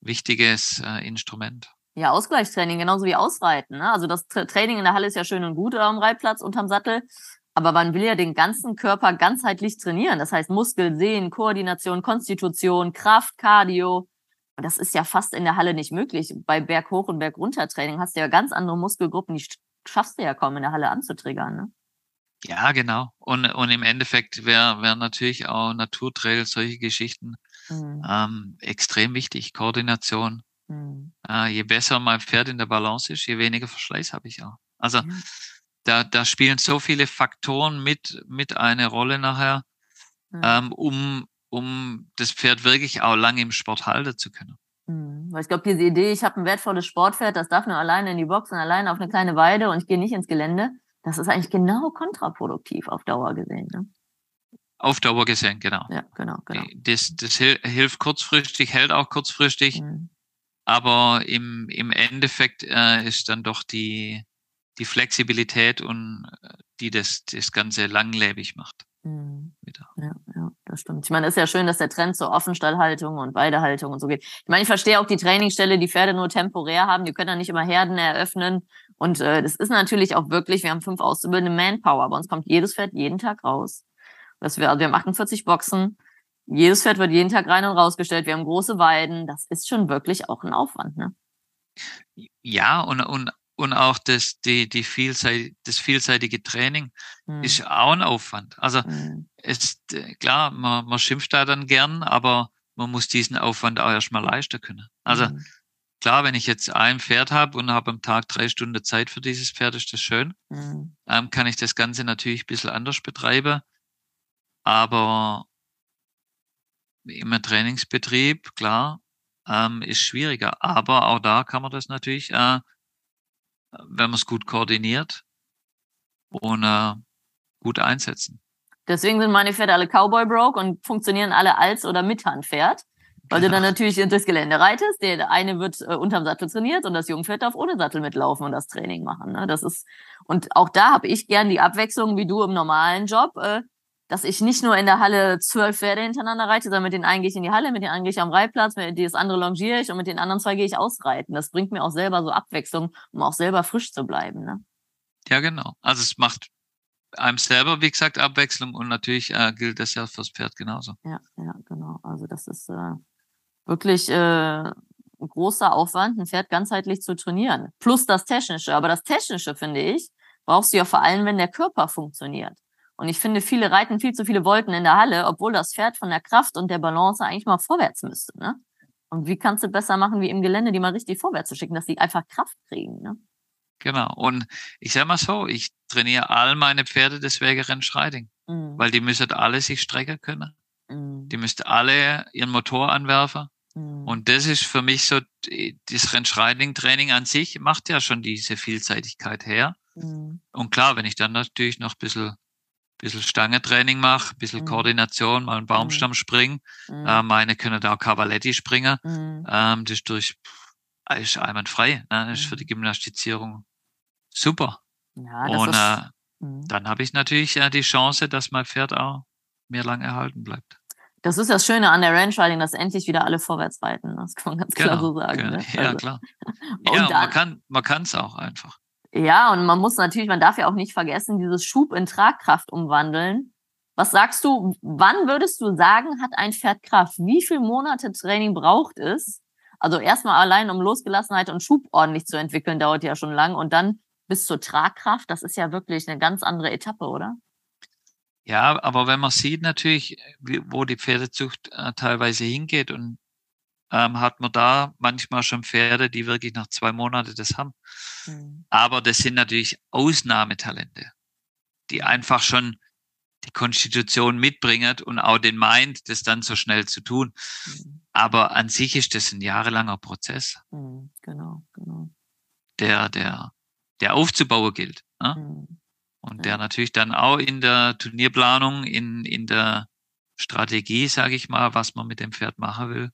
wichtiges äh, Instrument. Ja, Ausgleichstraining, genauso wie Ausreiten. Ne? Also das Training in der Halle ist ja schön und gut am Reitplatz unterm Sattel. Aber man will ja den ganzen Körper ganzheitlich trainieren. Das heißt Muskel, Sehen, Koordination, Konstitution, Kraft, Cardio. Das ist ja fast in der Halle nicht möglich. Bei Berghoch- und Berguntertraining hast du ja ganz andere Muskelgruppen, die schaffst du ja kaum in der Halle anzutriggern. Ne? Ja, genau. Und, und im Endeffekt wäre wär natürlich auch Naturtrail, solche Geschichten mhm. ähm, extrem wichtig. Koordination. Mhm. Äh, je besser mein Pferd in der Balance ist, je weniger Verschleiß habe ich auch. Also mhm. da, da spielen so viele Faktoren mit, mit eine Rolle nachher, mhm. ähm, um, um das Pferd wirklich auch lange im Sport halten zu können. Mhm. Weil ich glaube, diese Idee, ich habe ein wertvolles Sportpferd, das darf nur alleine in die Box und alleine auf eine kleine Weide und ich gehe nicht ins Gelände, das ist eigentlich genau kontraproduktiv auf Dauer gesehen. Ne? Auf Dauer gesehen, genau. Ja, genau, genau. Das, das hilft kurzfristig, hält auch kurzfristig, mhm. aber im, im Endeffekt äh, ist dann doch die, die Flexibilität und äh, die das, das Ganze langlebig macht. Mhm. Ja, ja, das stimmt. Ich meine, es ist ja schön, dass der Trend zur Offenstallhaltung und Weidehaltung und so geht. Ich meine, ich verstehe auch die Trainingsstelle, die Pferde nur temporär haben. Die können ja nicht immer Herden eröffnen. Und äh, das ist natürlich auch wirklich, wir haben fünf auszubildende Manpower. Bei uns kommt jedes Pferd jeden Tag raus. Das wir, also wir haben 48 Boxen. Jedes Pferd wird jeden Tag rein und rausgestellt. Wir haben große Weiden. Das ist schon wirklich auch ein Aufwand, ne? Ja, und, und und auch das, die, die Vielseit, das vielseitige Training mhm. ist auch ein Aufwand. Also mhm. ist klar, man, man schimpft da dann gern, aber man muss diesen Aufwand auch erstmal leisten können. Also mhm. klar, wenn ich jetzt ein Pferd habe und habe am Tag drei Stunden Zeit für dieses Pferd, ist das schön. Mhm. Ähm, kann ich das Ganze natürlich ein bisschen anders betreiben. Aber im Trainingsbetrieb, klar, ähm, ist schwieriger. Aber auch da kann man das natürlich, äh, wenn man es gut koordiniert und äh, gut einsetzen. Deswegen sind meine Pferde alle Cowboy Broke und funktionieren alle als oder mit Handpferd. Weil du dann natürlich durchs Gelände reitest. Der eine wird äh, unterm Sattel trainiert und das Jungpferd darf ohne Sattel mitlaufen und das Training machen. Ne? Das ist und auch da habe ich gern die Abwechslung wie du im normalen Job, äh, dass ich nicht nur in der Halle zwölf Pferde hintereinander reite, sondern mit den einen gehe ich in die Halle, mit den anderen gehe ich am Reitplatz, mit das andere longiere ich und mit den anderen zwei gehe ich ausreiten. Das bringt mir auch selber so Abwechslung, um auch selber frisch zu bleiben. Ne? Ja, genau. Also es macht einem selber, wie gesagt, Abwechslung und natürlich äh, gilt das ja fürs Pferd genauso. Ja, ja, genau. Also das ist äh, wirklich äh, ein großer Aufwand, ein Pferd ganzheitlich zu trainieren. Plus das Technische. Aber das Technische, finde ich, brauchst du ja vor allem, wenn der Körper funktioniert. Und ich finde, viele reiten viel zu viele Wolken in der Halle, obwohl das Pferd von der Kraft und der Balance eigentlich mal vorwärts müsste. Ne? Und wie kannst du besser machen, wie im Gelände, die mal richtig vorwärts zu schicken, dass die einfach Kraft kriegen? Ne? Genau. Und ich sage mal so, ich trainiere all meine Pferde des Wegerennschreiting, mhm. weil die müssen alle sich strecken können. Mhm. Die müssten alle ihren Motor anwerfen. Mhm. Und das ist für mich so, das Rennschreiting-Training an sich macht ja schon diese Vielseitigkeit her. Mhm. Und klar, wenn ich dann natürlich noch ein bisschen bisschen Stangetraining mache, ein bisschen mhm. Koordination, mal einen Baumstamm mhm. springen. Mhm. Äh, meine können da auch Cavaletti springen. Mhm. Ähm, das ist durch ist einwandfrei. Ne? Das ist für die mhm. Gymnastizierung super. Ja, Und ist, äh, mhm. dann habe ich natürlich äh, die Chance, dass mein Pferd auch mehr lang erhalten bleibt. Das ist das Schöne an der Ranch Riding, dass endlich wieder alle vorwärts reiten. Das kann man ganz genau, klar so sagen. Genau. Ne? Ja, also. klar. ja, dann, man kann man kann es auch einfach. Ja, und man muss natürlich, man darf ja auch nicht vergessen, dieses Schub in Tragkraft umwandeln. Was sagst du, wann würdest du sagen, hat ein Pferd Kraft? Wie viele Monate Training braucht es? Also erstmal allein, um Losgelassenheit und Schub ordentlich zu entwickeln, dauert ja schon lang. Und dann bis zur Tragkraft, das ist ja wirklich eine ganz andere Etappe, oder? Ja, aber wenn man sieht natürlich, wo die Pferdezucht äh, teilweise hingeht und ähm, hat man da manchmal schon Pferde, die wirklich nach zwei Monaten das haben. Mhm. Aber das sind natürlich Ausnahmetalente, die einfach schon die Konstitution mitbringen und auch den Mind, das dann so schnell zu tun. Mhm. Aber an sich ist das ein jahrelanger Prozess. Mhm. Genau, genau. Der, der, der aufzubauen gilt. Ne? Mhm. Und ja. der natürlich dann auch in der Turnierplanung, in, in der Strategie, sage ich mal, was man mit dem Pferd machen will,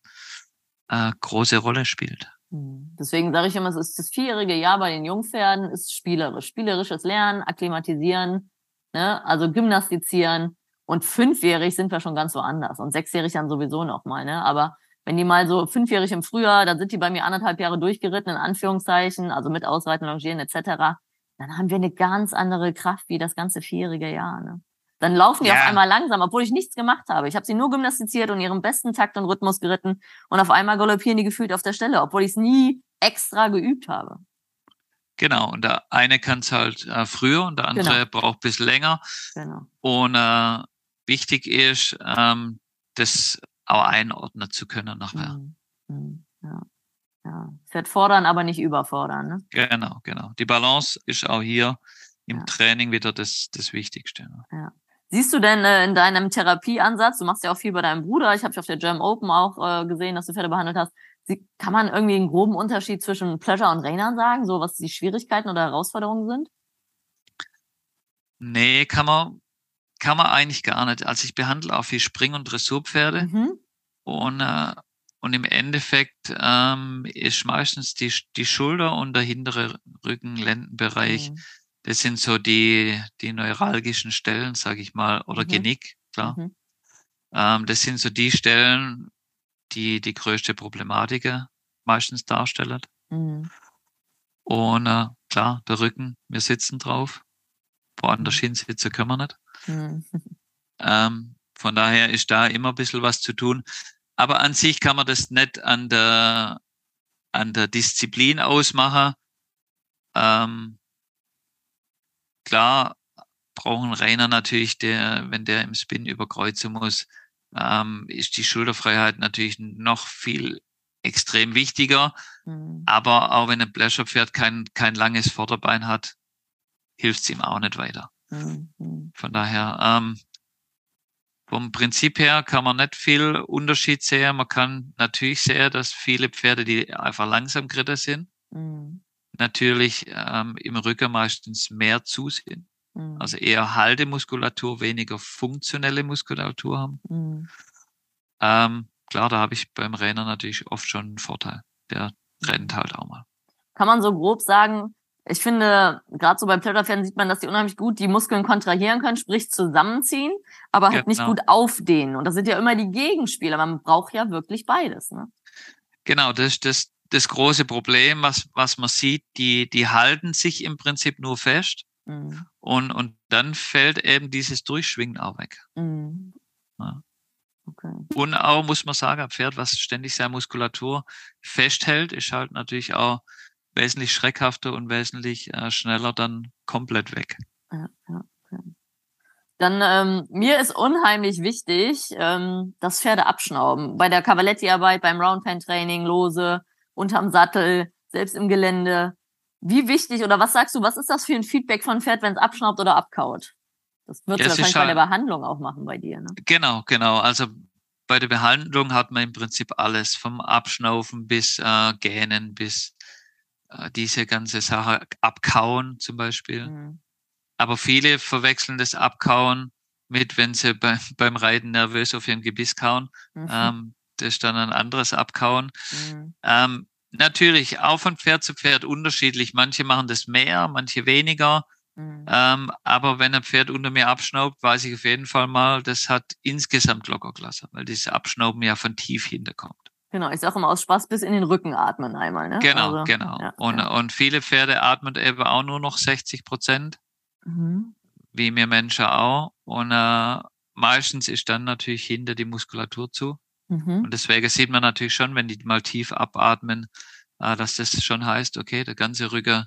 äh, große Rolle spielt. Hm. Deswegen sage ich immer, es ist das vierjährige Jahr bei den Jungpferden ist spielerisch. Spielerisches Lernen, akklimatisieren, ne? also gymnastizieren. Und fünfjährig sind wir schon ganz woanders. Und sechsjährig dann sowieso nochmal. Ne? Aber wenn die mal so fünfjährig im Frühjahr, dann sind die bei mir anderthalb Jahre durchgeritten, in Anführungszeichen, also mit Ausreiten, Longieren etc., dann haben wir eine ganz andere Kraft wie das ganze vierjährige Jahr. Ne? Dann laufen die ja. auf einmal langsam, obwohl ich nichts gemacht habe. Ich habe sie nur gymnastiziert und ihren besten Takt und Rhythmus geritten und auf einmal galoppieren die gefühlt auf der Stelle, obwohl ich es nie extra geübt habe. Genau, und der eine kann es halt äh, früher und der andere genau. braucht ein bisschen länger. Genau. Und äh, wichtig ist, ähm, das auch einordnen zu können nachher. Mhm. Mhm. Ja. ja. Fährt fordern, aber nicht überfordern. Ne? Genau, genau. Die Balance ist auch hier im ja. Training wieder das, das Wichtigste. Ne? Ja. Siehst du denn äh, in deinem Therapieansatz, du machst ja auch viel bei deinem Bruder, ich habe dich auf der German Open auch äh, gesehen, dass du Pferde behandelt hast, Sie, kann man irgendwie einen groben Unterschied zwischen Pleasure und Rainern sagen, so was die Schwierigkeiten oder Herausforderungen sind? Nee, kann man, kann man eigentlich gar nicht. Also ich behandle auch viel Spring- und Dressurpferde mhm. und, äh, und im Endeffekt ähm, ist meistens die, die Schulter und der hintere Rücken-Lendenbereich mhm das sind so die, die neuralgischen Stellen, sage ich mal, oder mhm. Genick, klar. Mhm. Ähm, das sind so die Stellen, die die größte Problematik meistens darstellen. Mhm. Und äh, klar, der Rücken, wir sitzen drauf. Woanders mhm. hinsitzen können wir nicht. Mhm. Ähm, von daher ist da immer ein bisschen was zu tun. Aber an sich kann man das nicht an der, an der Disziplin ausmachen. Ähm, Klar brauchen Rainer natürlich, der, wenn der im Spin überkreuzen muss, ähm, ist die Schulterfreiheit natürlich noch viel extrem wichtiger. Mhm. Aber auch wenn ein Pleasure-Pferd kein, kein langes Vorderbein hat, hilft es ihm auch nicht weiter. Mhm. Von daher, ähm, vom Prinzip her kann man nicht viel Unterschied sehen. Man kann natürlich sehen, dass viele Pferde, die einfach langsam geritten sind, mhm. Natürlich ähm, im Rücken meistens mehr zu sind. Mhm. Also eher Haltemuskulatur, weniger funktionelle Muskulatur haben. Mhm. Ähm, klar, da habe ich beim Renner natürlich oft schon einen Vorteil. Der rennt halt auch mal. Kann man so grob sagen, ich finde, gerade so beim Kletterpferden sieht man, dass die unheimlich gut die Muskeln kontrahieren können, sprich zusammenziehen, aber halt genau. nicht gut aufdehnen. Und das sind ja immer die Gegenspieler. Man braucht ja wirklich beides. Ne? Genau, das ist das, das große Problem, was, was man sieht. Die, die halten sich im Prinzip nur fest. Mhm. Und, und dann fällt eben dieses Durchschwingen auch weg. Mhm. Ja. Okay. Und auch, muss man sagen, ein Pferd, was ständig seine Muskulatur festhält, ist halt natürlich auch wesentlich schreckhafter und wesentlich äh, schneller dann komplett weg. Ja, okay. Dann ähm, mir ist unheimlich wichtig, ähm, dass Pferde abschnauben. Bei der Cavaletti-Arbeit, beim Roundpen-Training, Lose, unterm Sattel, selbst im Gelände. Wie wichtig oder was sagst du, was ist das für ein Feedback von Pferd, wenn es abschnaubt oder abkaut? Das wird ja, wahrscheinlich bei der Behandlung auch machen bei dir. Ne? Genau, genau. Also bei der Behandlung hat man im Prinzip alles, vom Abschnaufen bis äh, Gähnen, bis äh, diese ganze Sache abkauen zum Beispiel. Mhm. Aber viele verwechseln das Abkauen mit, wenn sie bei, beim Reiten nervös auf ihren Gebiss kauen. Mhm. Ähm, das ist dann ein anderes Abkauen. Mhm. Ähm, natürlich auch von Pferd zu Pferd unterschiedlich. Manche machen das mehr, manche weniger. Mhm. Ähm, aber wenn ein Pferd unter mir abschnaubt, weiß ich auf jeden Fall mal, das hat insgesamt Lockerklasse, weil dieses Abschnauben ja von tief hinterkommt. Genau, ich sage immer aus Spaß bis in den Rücken atmen einmal. Ne? Genau, also, genau. Ja, und, ja. und viele Pferde atmen eben auch nur noch 60 Prozent, mhm. wie mir Menschen auch. Und äh, meistens ist dann natürlich hinter die Muskulatur zu. Mhm. Und deswegen sieht man natürlich schon, wenn die mal tief abatmen, äh, dass das schon heißt, okay, der ganze Rücken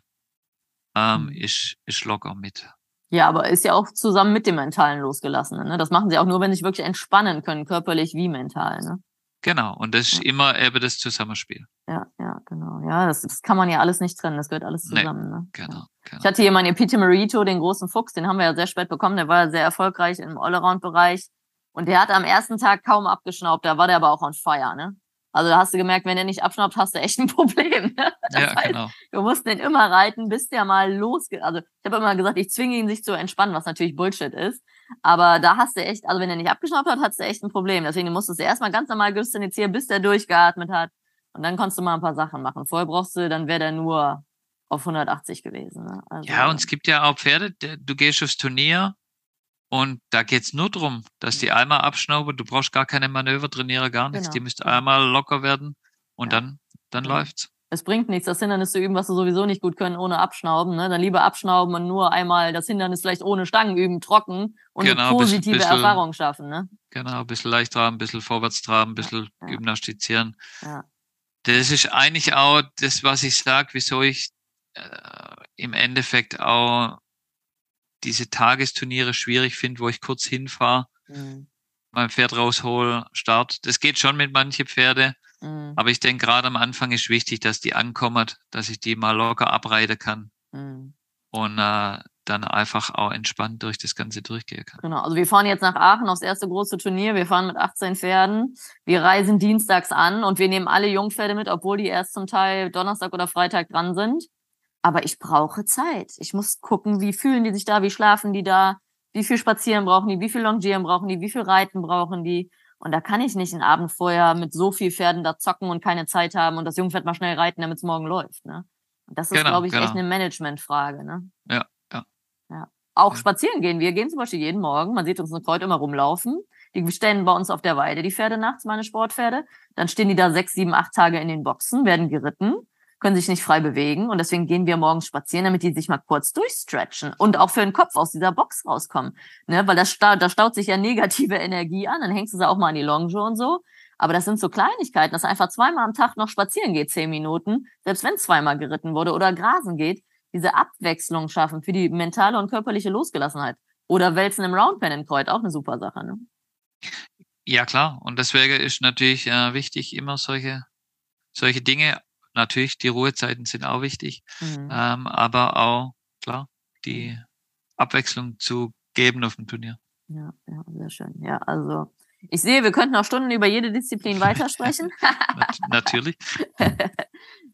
ähm, mhm. ist, ist locker mit. Ja, aber ist ja auch zusammen mit dem Mentalen losgelassen. Ne? Das machen sie auch nur, wenn sie sich wirklich entspannen können, körperlich wie mental. Ne? Genau, und das ist ja. immer eben das Zusammenspiel. Ja, ja, genau. Ja, das, das kann man ja alles nicht trennen, das gehört alles zusammen. Nee, ne? genau, genau. Ich hatte hier meinen Epite Marito, den großen Fuchs, den haben wir ja sehr spät bekommen, der war sehr erfolgreich im Allround-Bereich. Und der hat am ersten Tag kaum abgeschnaubt, da war der aber auch on fire, ne? Also da hast du gemerkt, wenn der nicht abschnaubt, hast du echt ein Problem. Ne? ja, heißt, genau. Du musst den immer reiten, bis der mal losgeht. Also ich habe immer gesagt, ich zwinge ihn, sich zu entspannen, was natürlich Bullshit ist. Aber da hast du echt, also wenn er nicht abgeschnaubt hat, hast du echt ein Problem. Deswegen musstest du erstmal ganz normal gestinizieren, bis der durchgeatmet hat. Und dann konntest du mal ein paar Sachen machen. Vorher brauchst du, dann wäre der nur auf 180 gewesen. Ne? Also, ja, und es gibt ja auch Pferde, du gehst aufs Turnier und da geht's nur drum, dass die einmal abschnauben. Du brauchst gar keine Manöver trainieren, gar nichts. Genau. Die müsste einmal locker werden und ja. dann, dann ja. läuft's. Es bringt nichts, das Hindernis zu üben, was du sowieso nicht gut können, ohne abschnauben. Ne? Dann lieber abschnauben und nur einmal das Hindernis vielleicht ohne Stangen üben, trocken und genau, eine positive bisschen, Erfahrung schaffen. Ne? Genau, ein bisschen leicht traben, ein bisschen vorwärts traben, ein bisschen ja, gymnastizieren. Ja. Das ist eigentlich auch das, was ich sage, wieso ich äh, im Endeffekt auch diese Tagesturniere schwierig finde, wo ich kurz hinfahre, mhm. mein Pferd raushol, start. Das geht schon mit manchen Pferde, mhm. aber ich denke, gerade am Anfang ist wichtig, dass die ankommen, dass ich die mal locker abreiten kann mhm. und äh, dann einfach auch entspannt durch das Ganze durchgehen kann. Genau, also wir fahren jetzt nach Aachen aufs erste große Turnier. Wir fahren mit 18 Pferden. Wir reisen dienstags an und wir nehmen alle Jungpferde mit, obwohl die erst zum Teil Donnerstag oder Freitag dran sind. Aber ich brauche Zeit. Ich muss gucken, wie fühlen die sich da, wie schlafen die da, wie viel Spazieren brauchen die, wie viel Longieren brauchen die, wie viel Reiten brauchen die. Und da kann ich nicht einen Abend vorher mit so viel Pferden da zocken und keine Zeit haben und das Jungpferd mal schnell reiten, damit es morgen läuft. Ne? Und das ist, genau, glaube ich, genau. echt eine Managementfrage. Ne? Ja, ja. ja. Auch ja. spazieren gehen. Wir gehen zum Beispiel jeden Morgen. Man sieht uns eine Kreuz immer rumlaufen. Die stehen bei uns auf der Weide, die Pferde nachts, meine Sportpferde. Dann stehen die da sechs, sieben, acht Tage in den Boxen, werden geritten können sich nicht frei bewegen und deswegen gehen wir morgens spazieren, damit die sich mal kurz durchstretchen und auch für den Kopf aus dieser Box rauskommen, ne? weil das sta da staut sich ja negative Energie an, dann hängst du sie auch mal an die Longe und so. Aber das sind so Kleinigkeiten, dass einfach zweimal am Tag noch spazieren geht, zehn Minuten, selbst wenn zweimal geritten wurde oder grasen geht, diese Abwechslung schaffen für die mentale und körperliche Losgelassenheit. Oder Wälzen im Roundpen in Kreuz, auch eine super Sache. Ne? Ja, klar. Und deswegen ist natürlich äh, wichtig, immer solche solche Dinge. Natürlich, die Ruhezeiten sind auch wichtig, Mhm. ähm, aber auch, klar, die Abwechslung zu geben auf dem Turnier. Ja, ja, sehr schön. Ja, also ich sehe, wir könnten noch Stunden über jede Disziplin weitersprechen. Nat natürlich.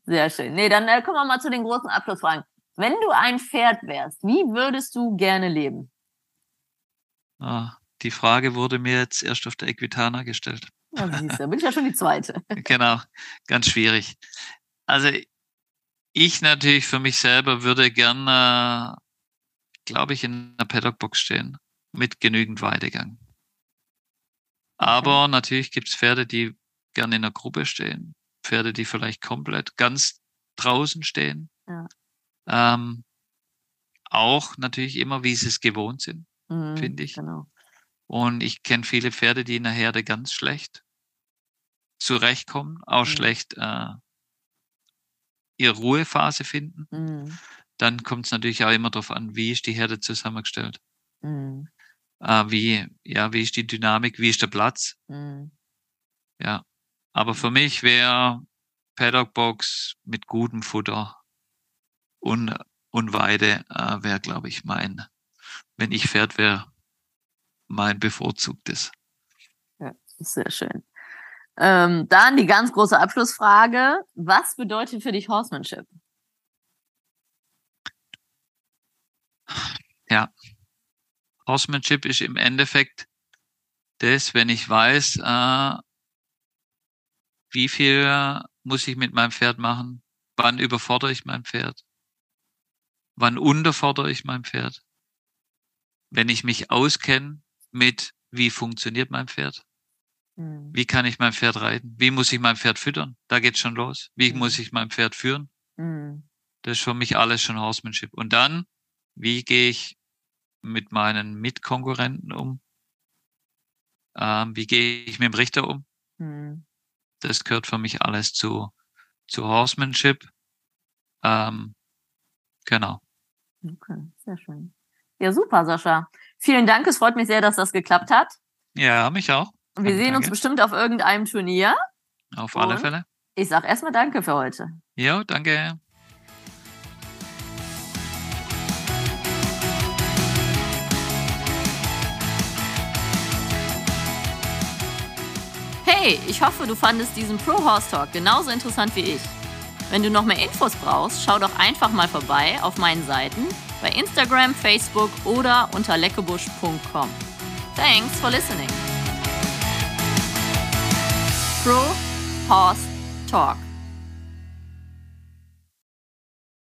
Sehr schön. Nee, dann äh, kommen wir mal zu den großen Abschlussfragen. Wenn du ein Pferd wärst, wie würdest du gerne leben? Ah, die Frage wurde mir jetzt erst auf der Equitana gestellt. Ja, siehst du, bin ich ja schon die zweite. genau, ganz schwierig. Also ich natürlich für mich selber würde gerne, glaube ich, in einer Paddockbox stehen mit genügend Weidegang. Aber natürlich gibt's Pferde, die gerne in einer Gruppe stehen. Pferde, die vielleicht komplett ganz draußen stehen. Ja. Ähm, auch natürlich immer, wie sie es gewohnt sind, Mhm, finde ich. Genau. Und ich kenne viele Pferde, die in der Herde ganz schlecht zurechtkommen, auch Mhm. schlecht äh, ihre Ruhephase finden. Mhm. Dann kommt es natürlich auch immer darauf an, wie ist die Herde zusammengestellt. Mhm. Äh, wie, ja, wie ist die Dynamik, wie ist der Platz. Mhm. Ja. Aber für mich wäre Paddockbox mit gutem Futter und, und Weide äh, wäre, glaube ich, mein, wenn ich Pferd wäre, mein bevorzugtes. Sehr schön. Ähm, dann die ganz große Abschlussfrage. Was bedeutet für dich Horsemanship? Horsemanship ist im Endeffekt das, wenn ich weiß, äh, wie viel muss ich mit meinem Pferd machen, wann überfordere ich mein Pferd, wann unterfordere ich mein Pferd, wenn ich mich auskenne mit, wie funktioniert mein Pferd, Mhm. wie kann ich mein Pferd reiten, wie muss ich mein Pferd füttern, da geht's schon los, wie Mhm. muss ich mein Pferd führen, Mhm. das ist für mich alles schon Horsemanship. Und dann, wie gehe ich mit meinen Mitkonkurrenten um? Ähm, wie gehe ich mit dem Richter um? Mhm. Das gehört für mich alles zu, zu Horsemanship. Ähm, genau. Okay, sehr schön. Ja, super, Sascha. Vielen Dank. Es freut mich sehr, dass das geklappt hat. Ja, mich auch. Und wir Danke, sehen uns danke. bestimmt auf irgendeinem Turnier. Auf alle Und? Fälle. Ich sag erstmal Danke für heute. Ja, danke. Hey, ich hoffe, du fandest diesen Pro Horse Talk genauso interessant wie ich. Wenn du noch mehr Infos brauchst, schau doch einfach mal vorbei auf meinen Seiten bei Instagram, Facebook oder unter leckebusch.com. Thanks for listening. Pro Horse Talk.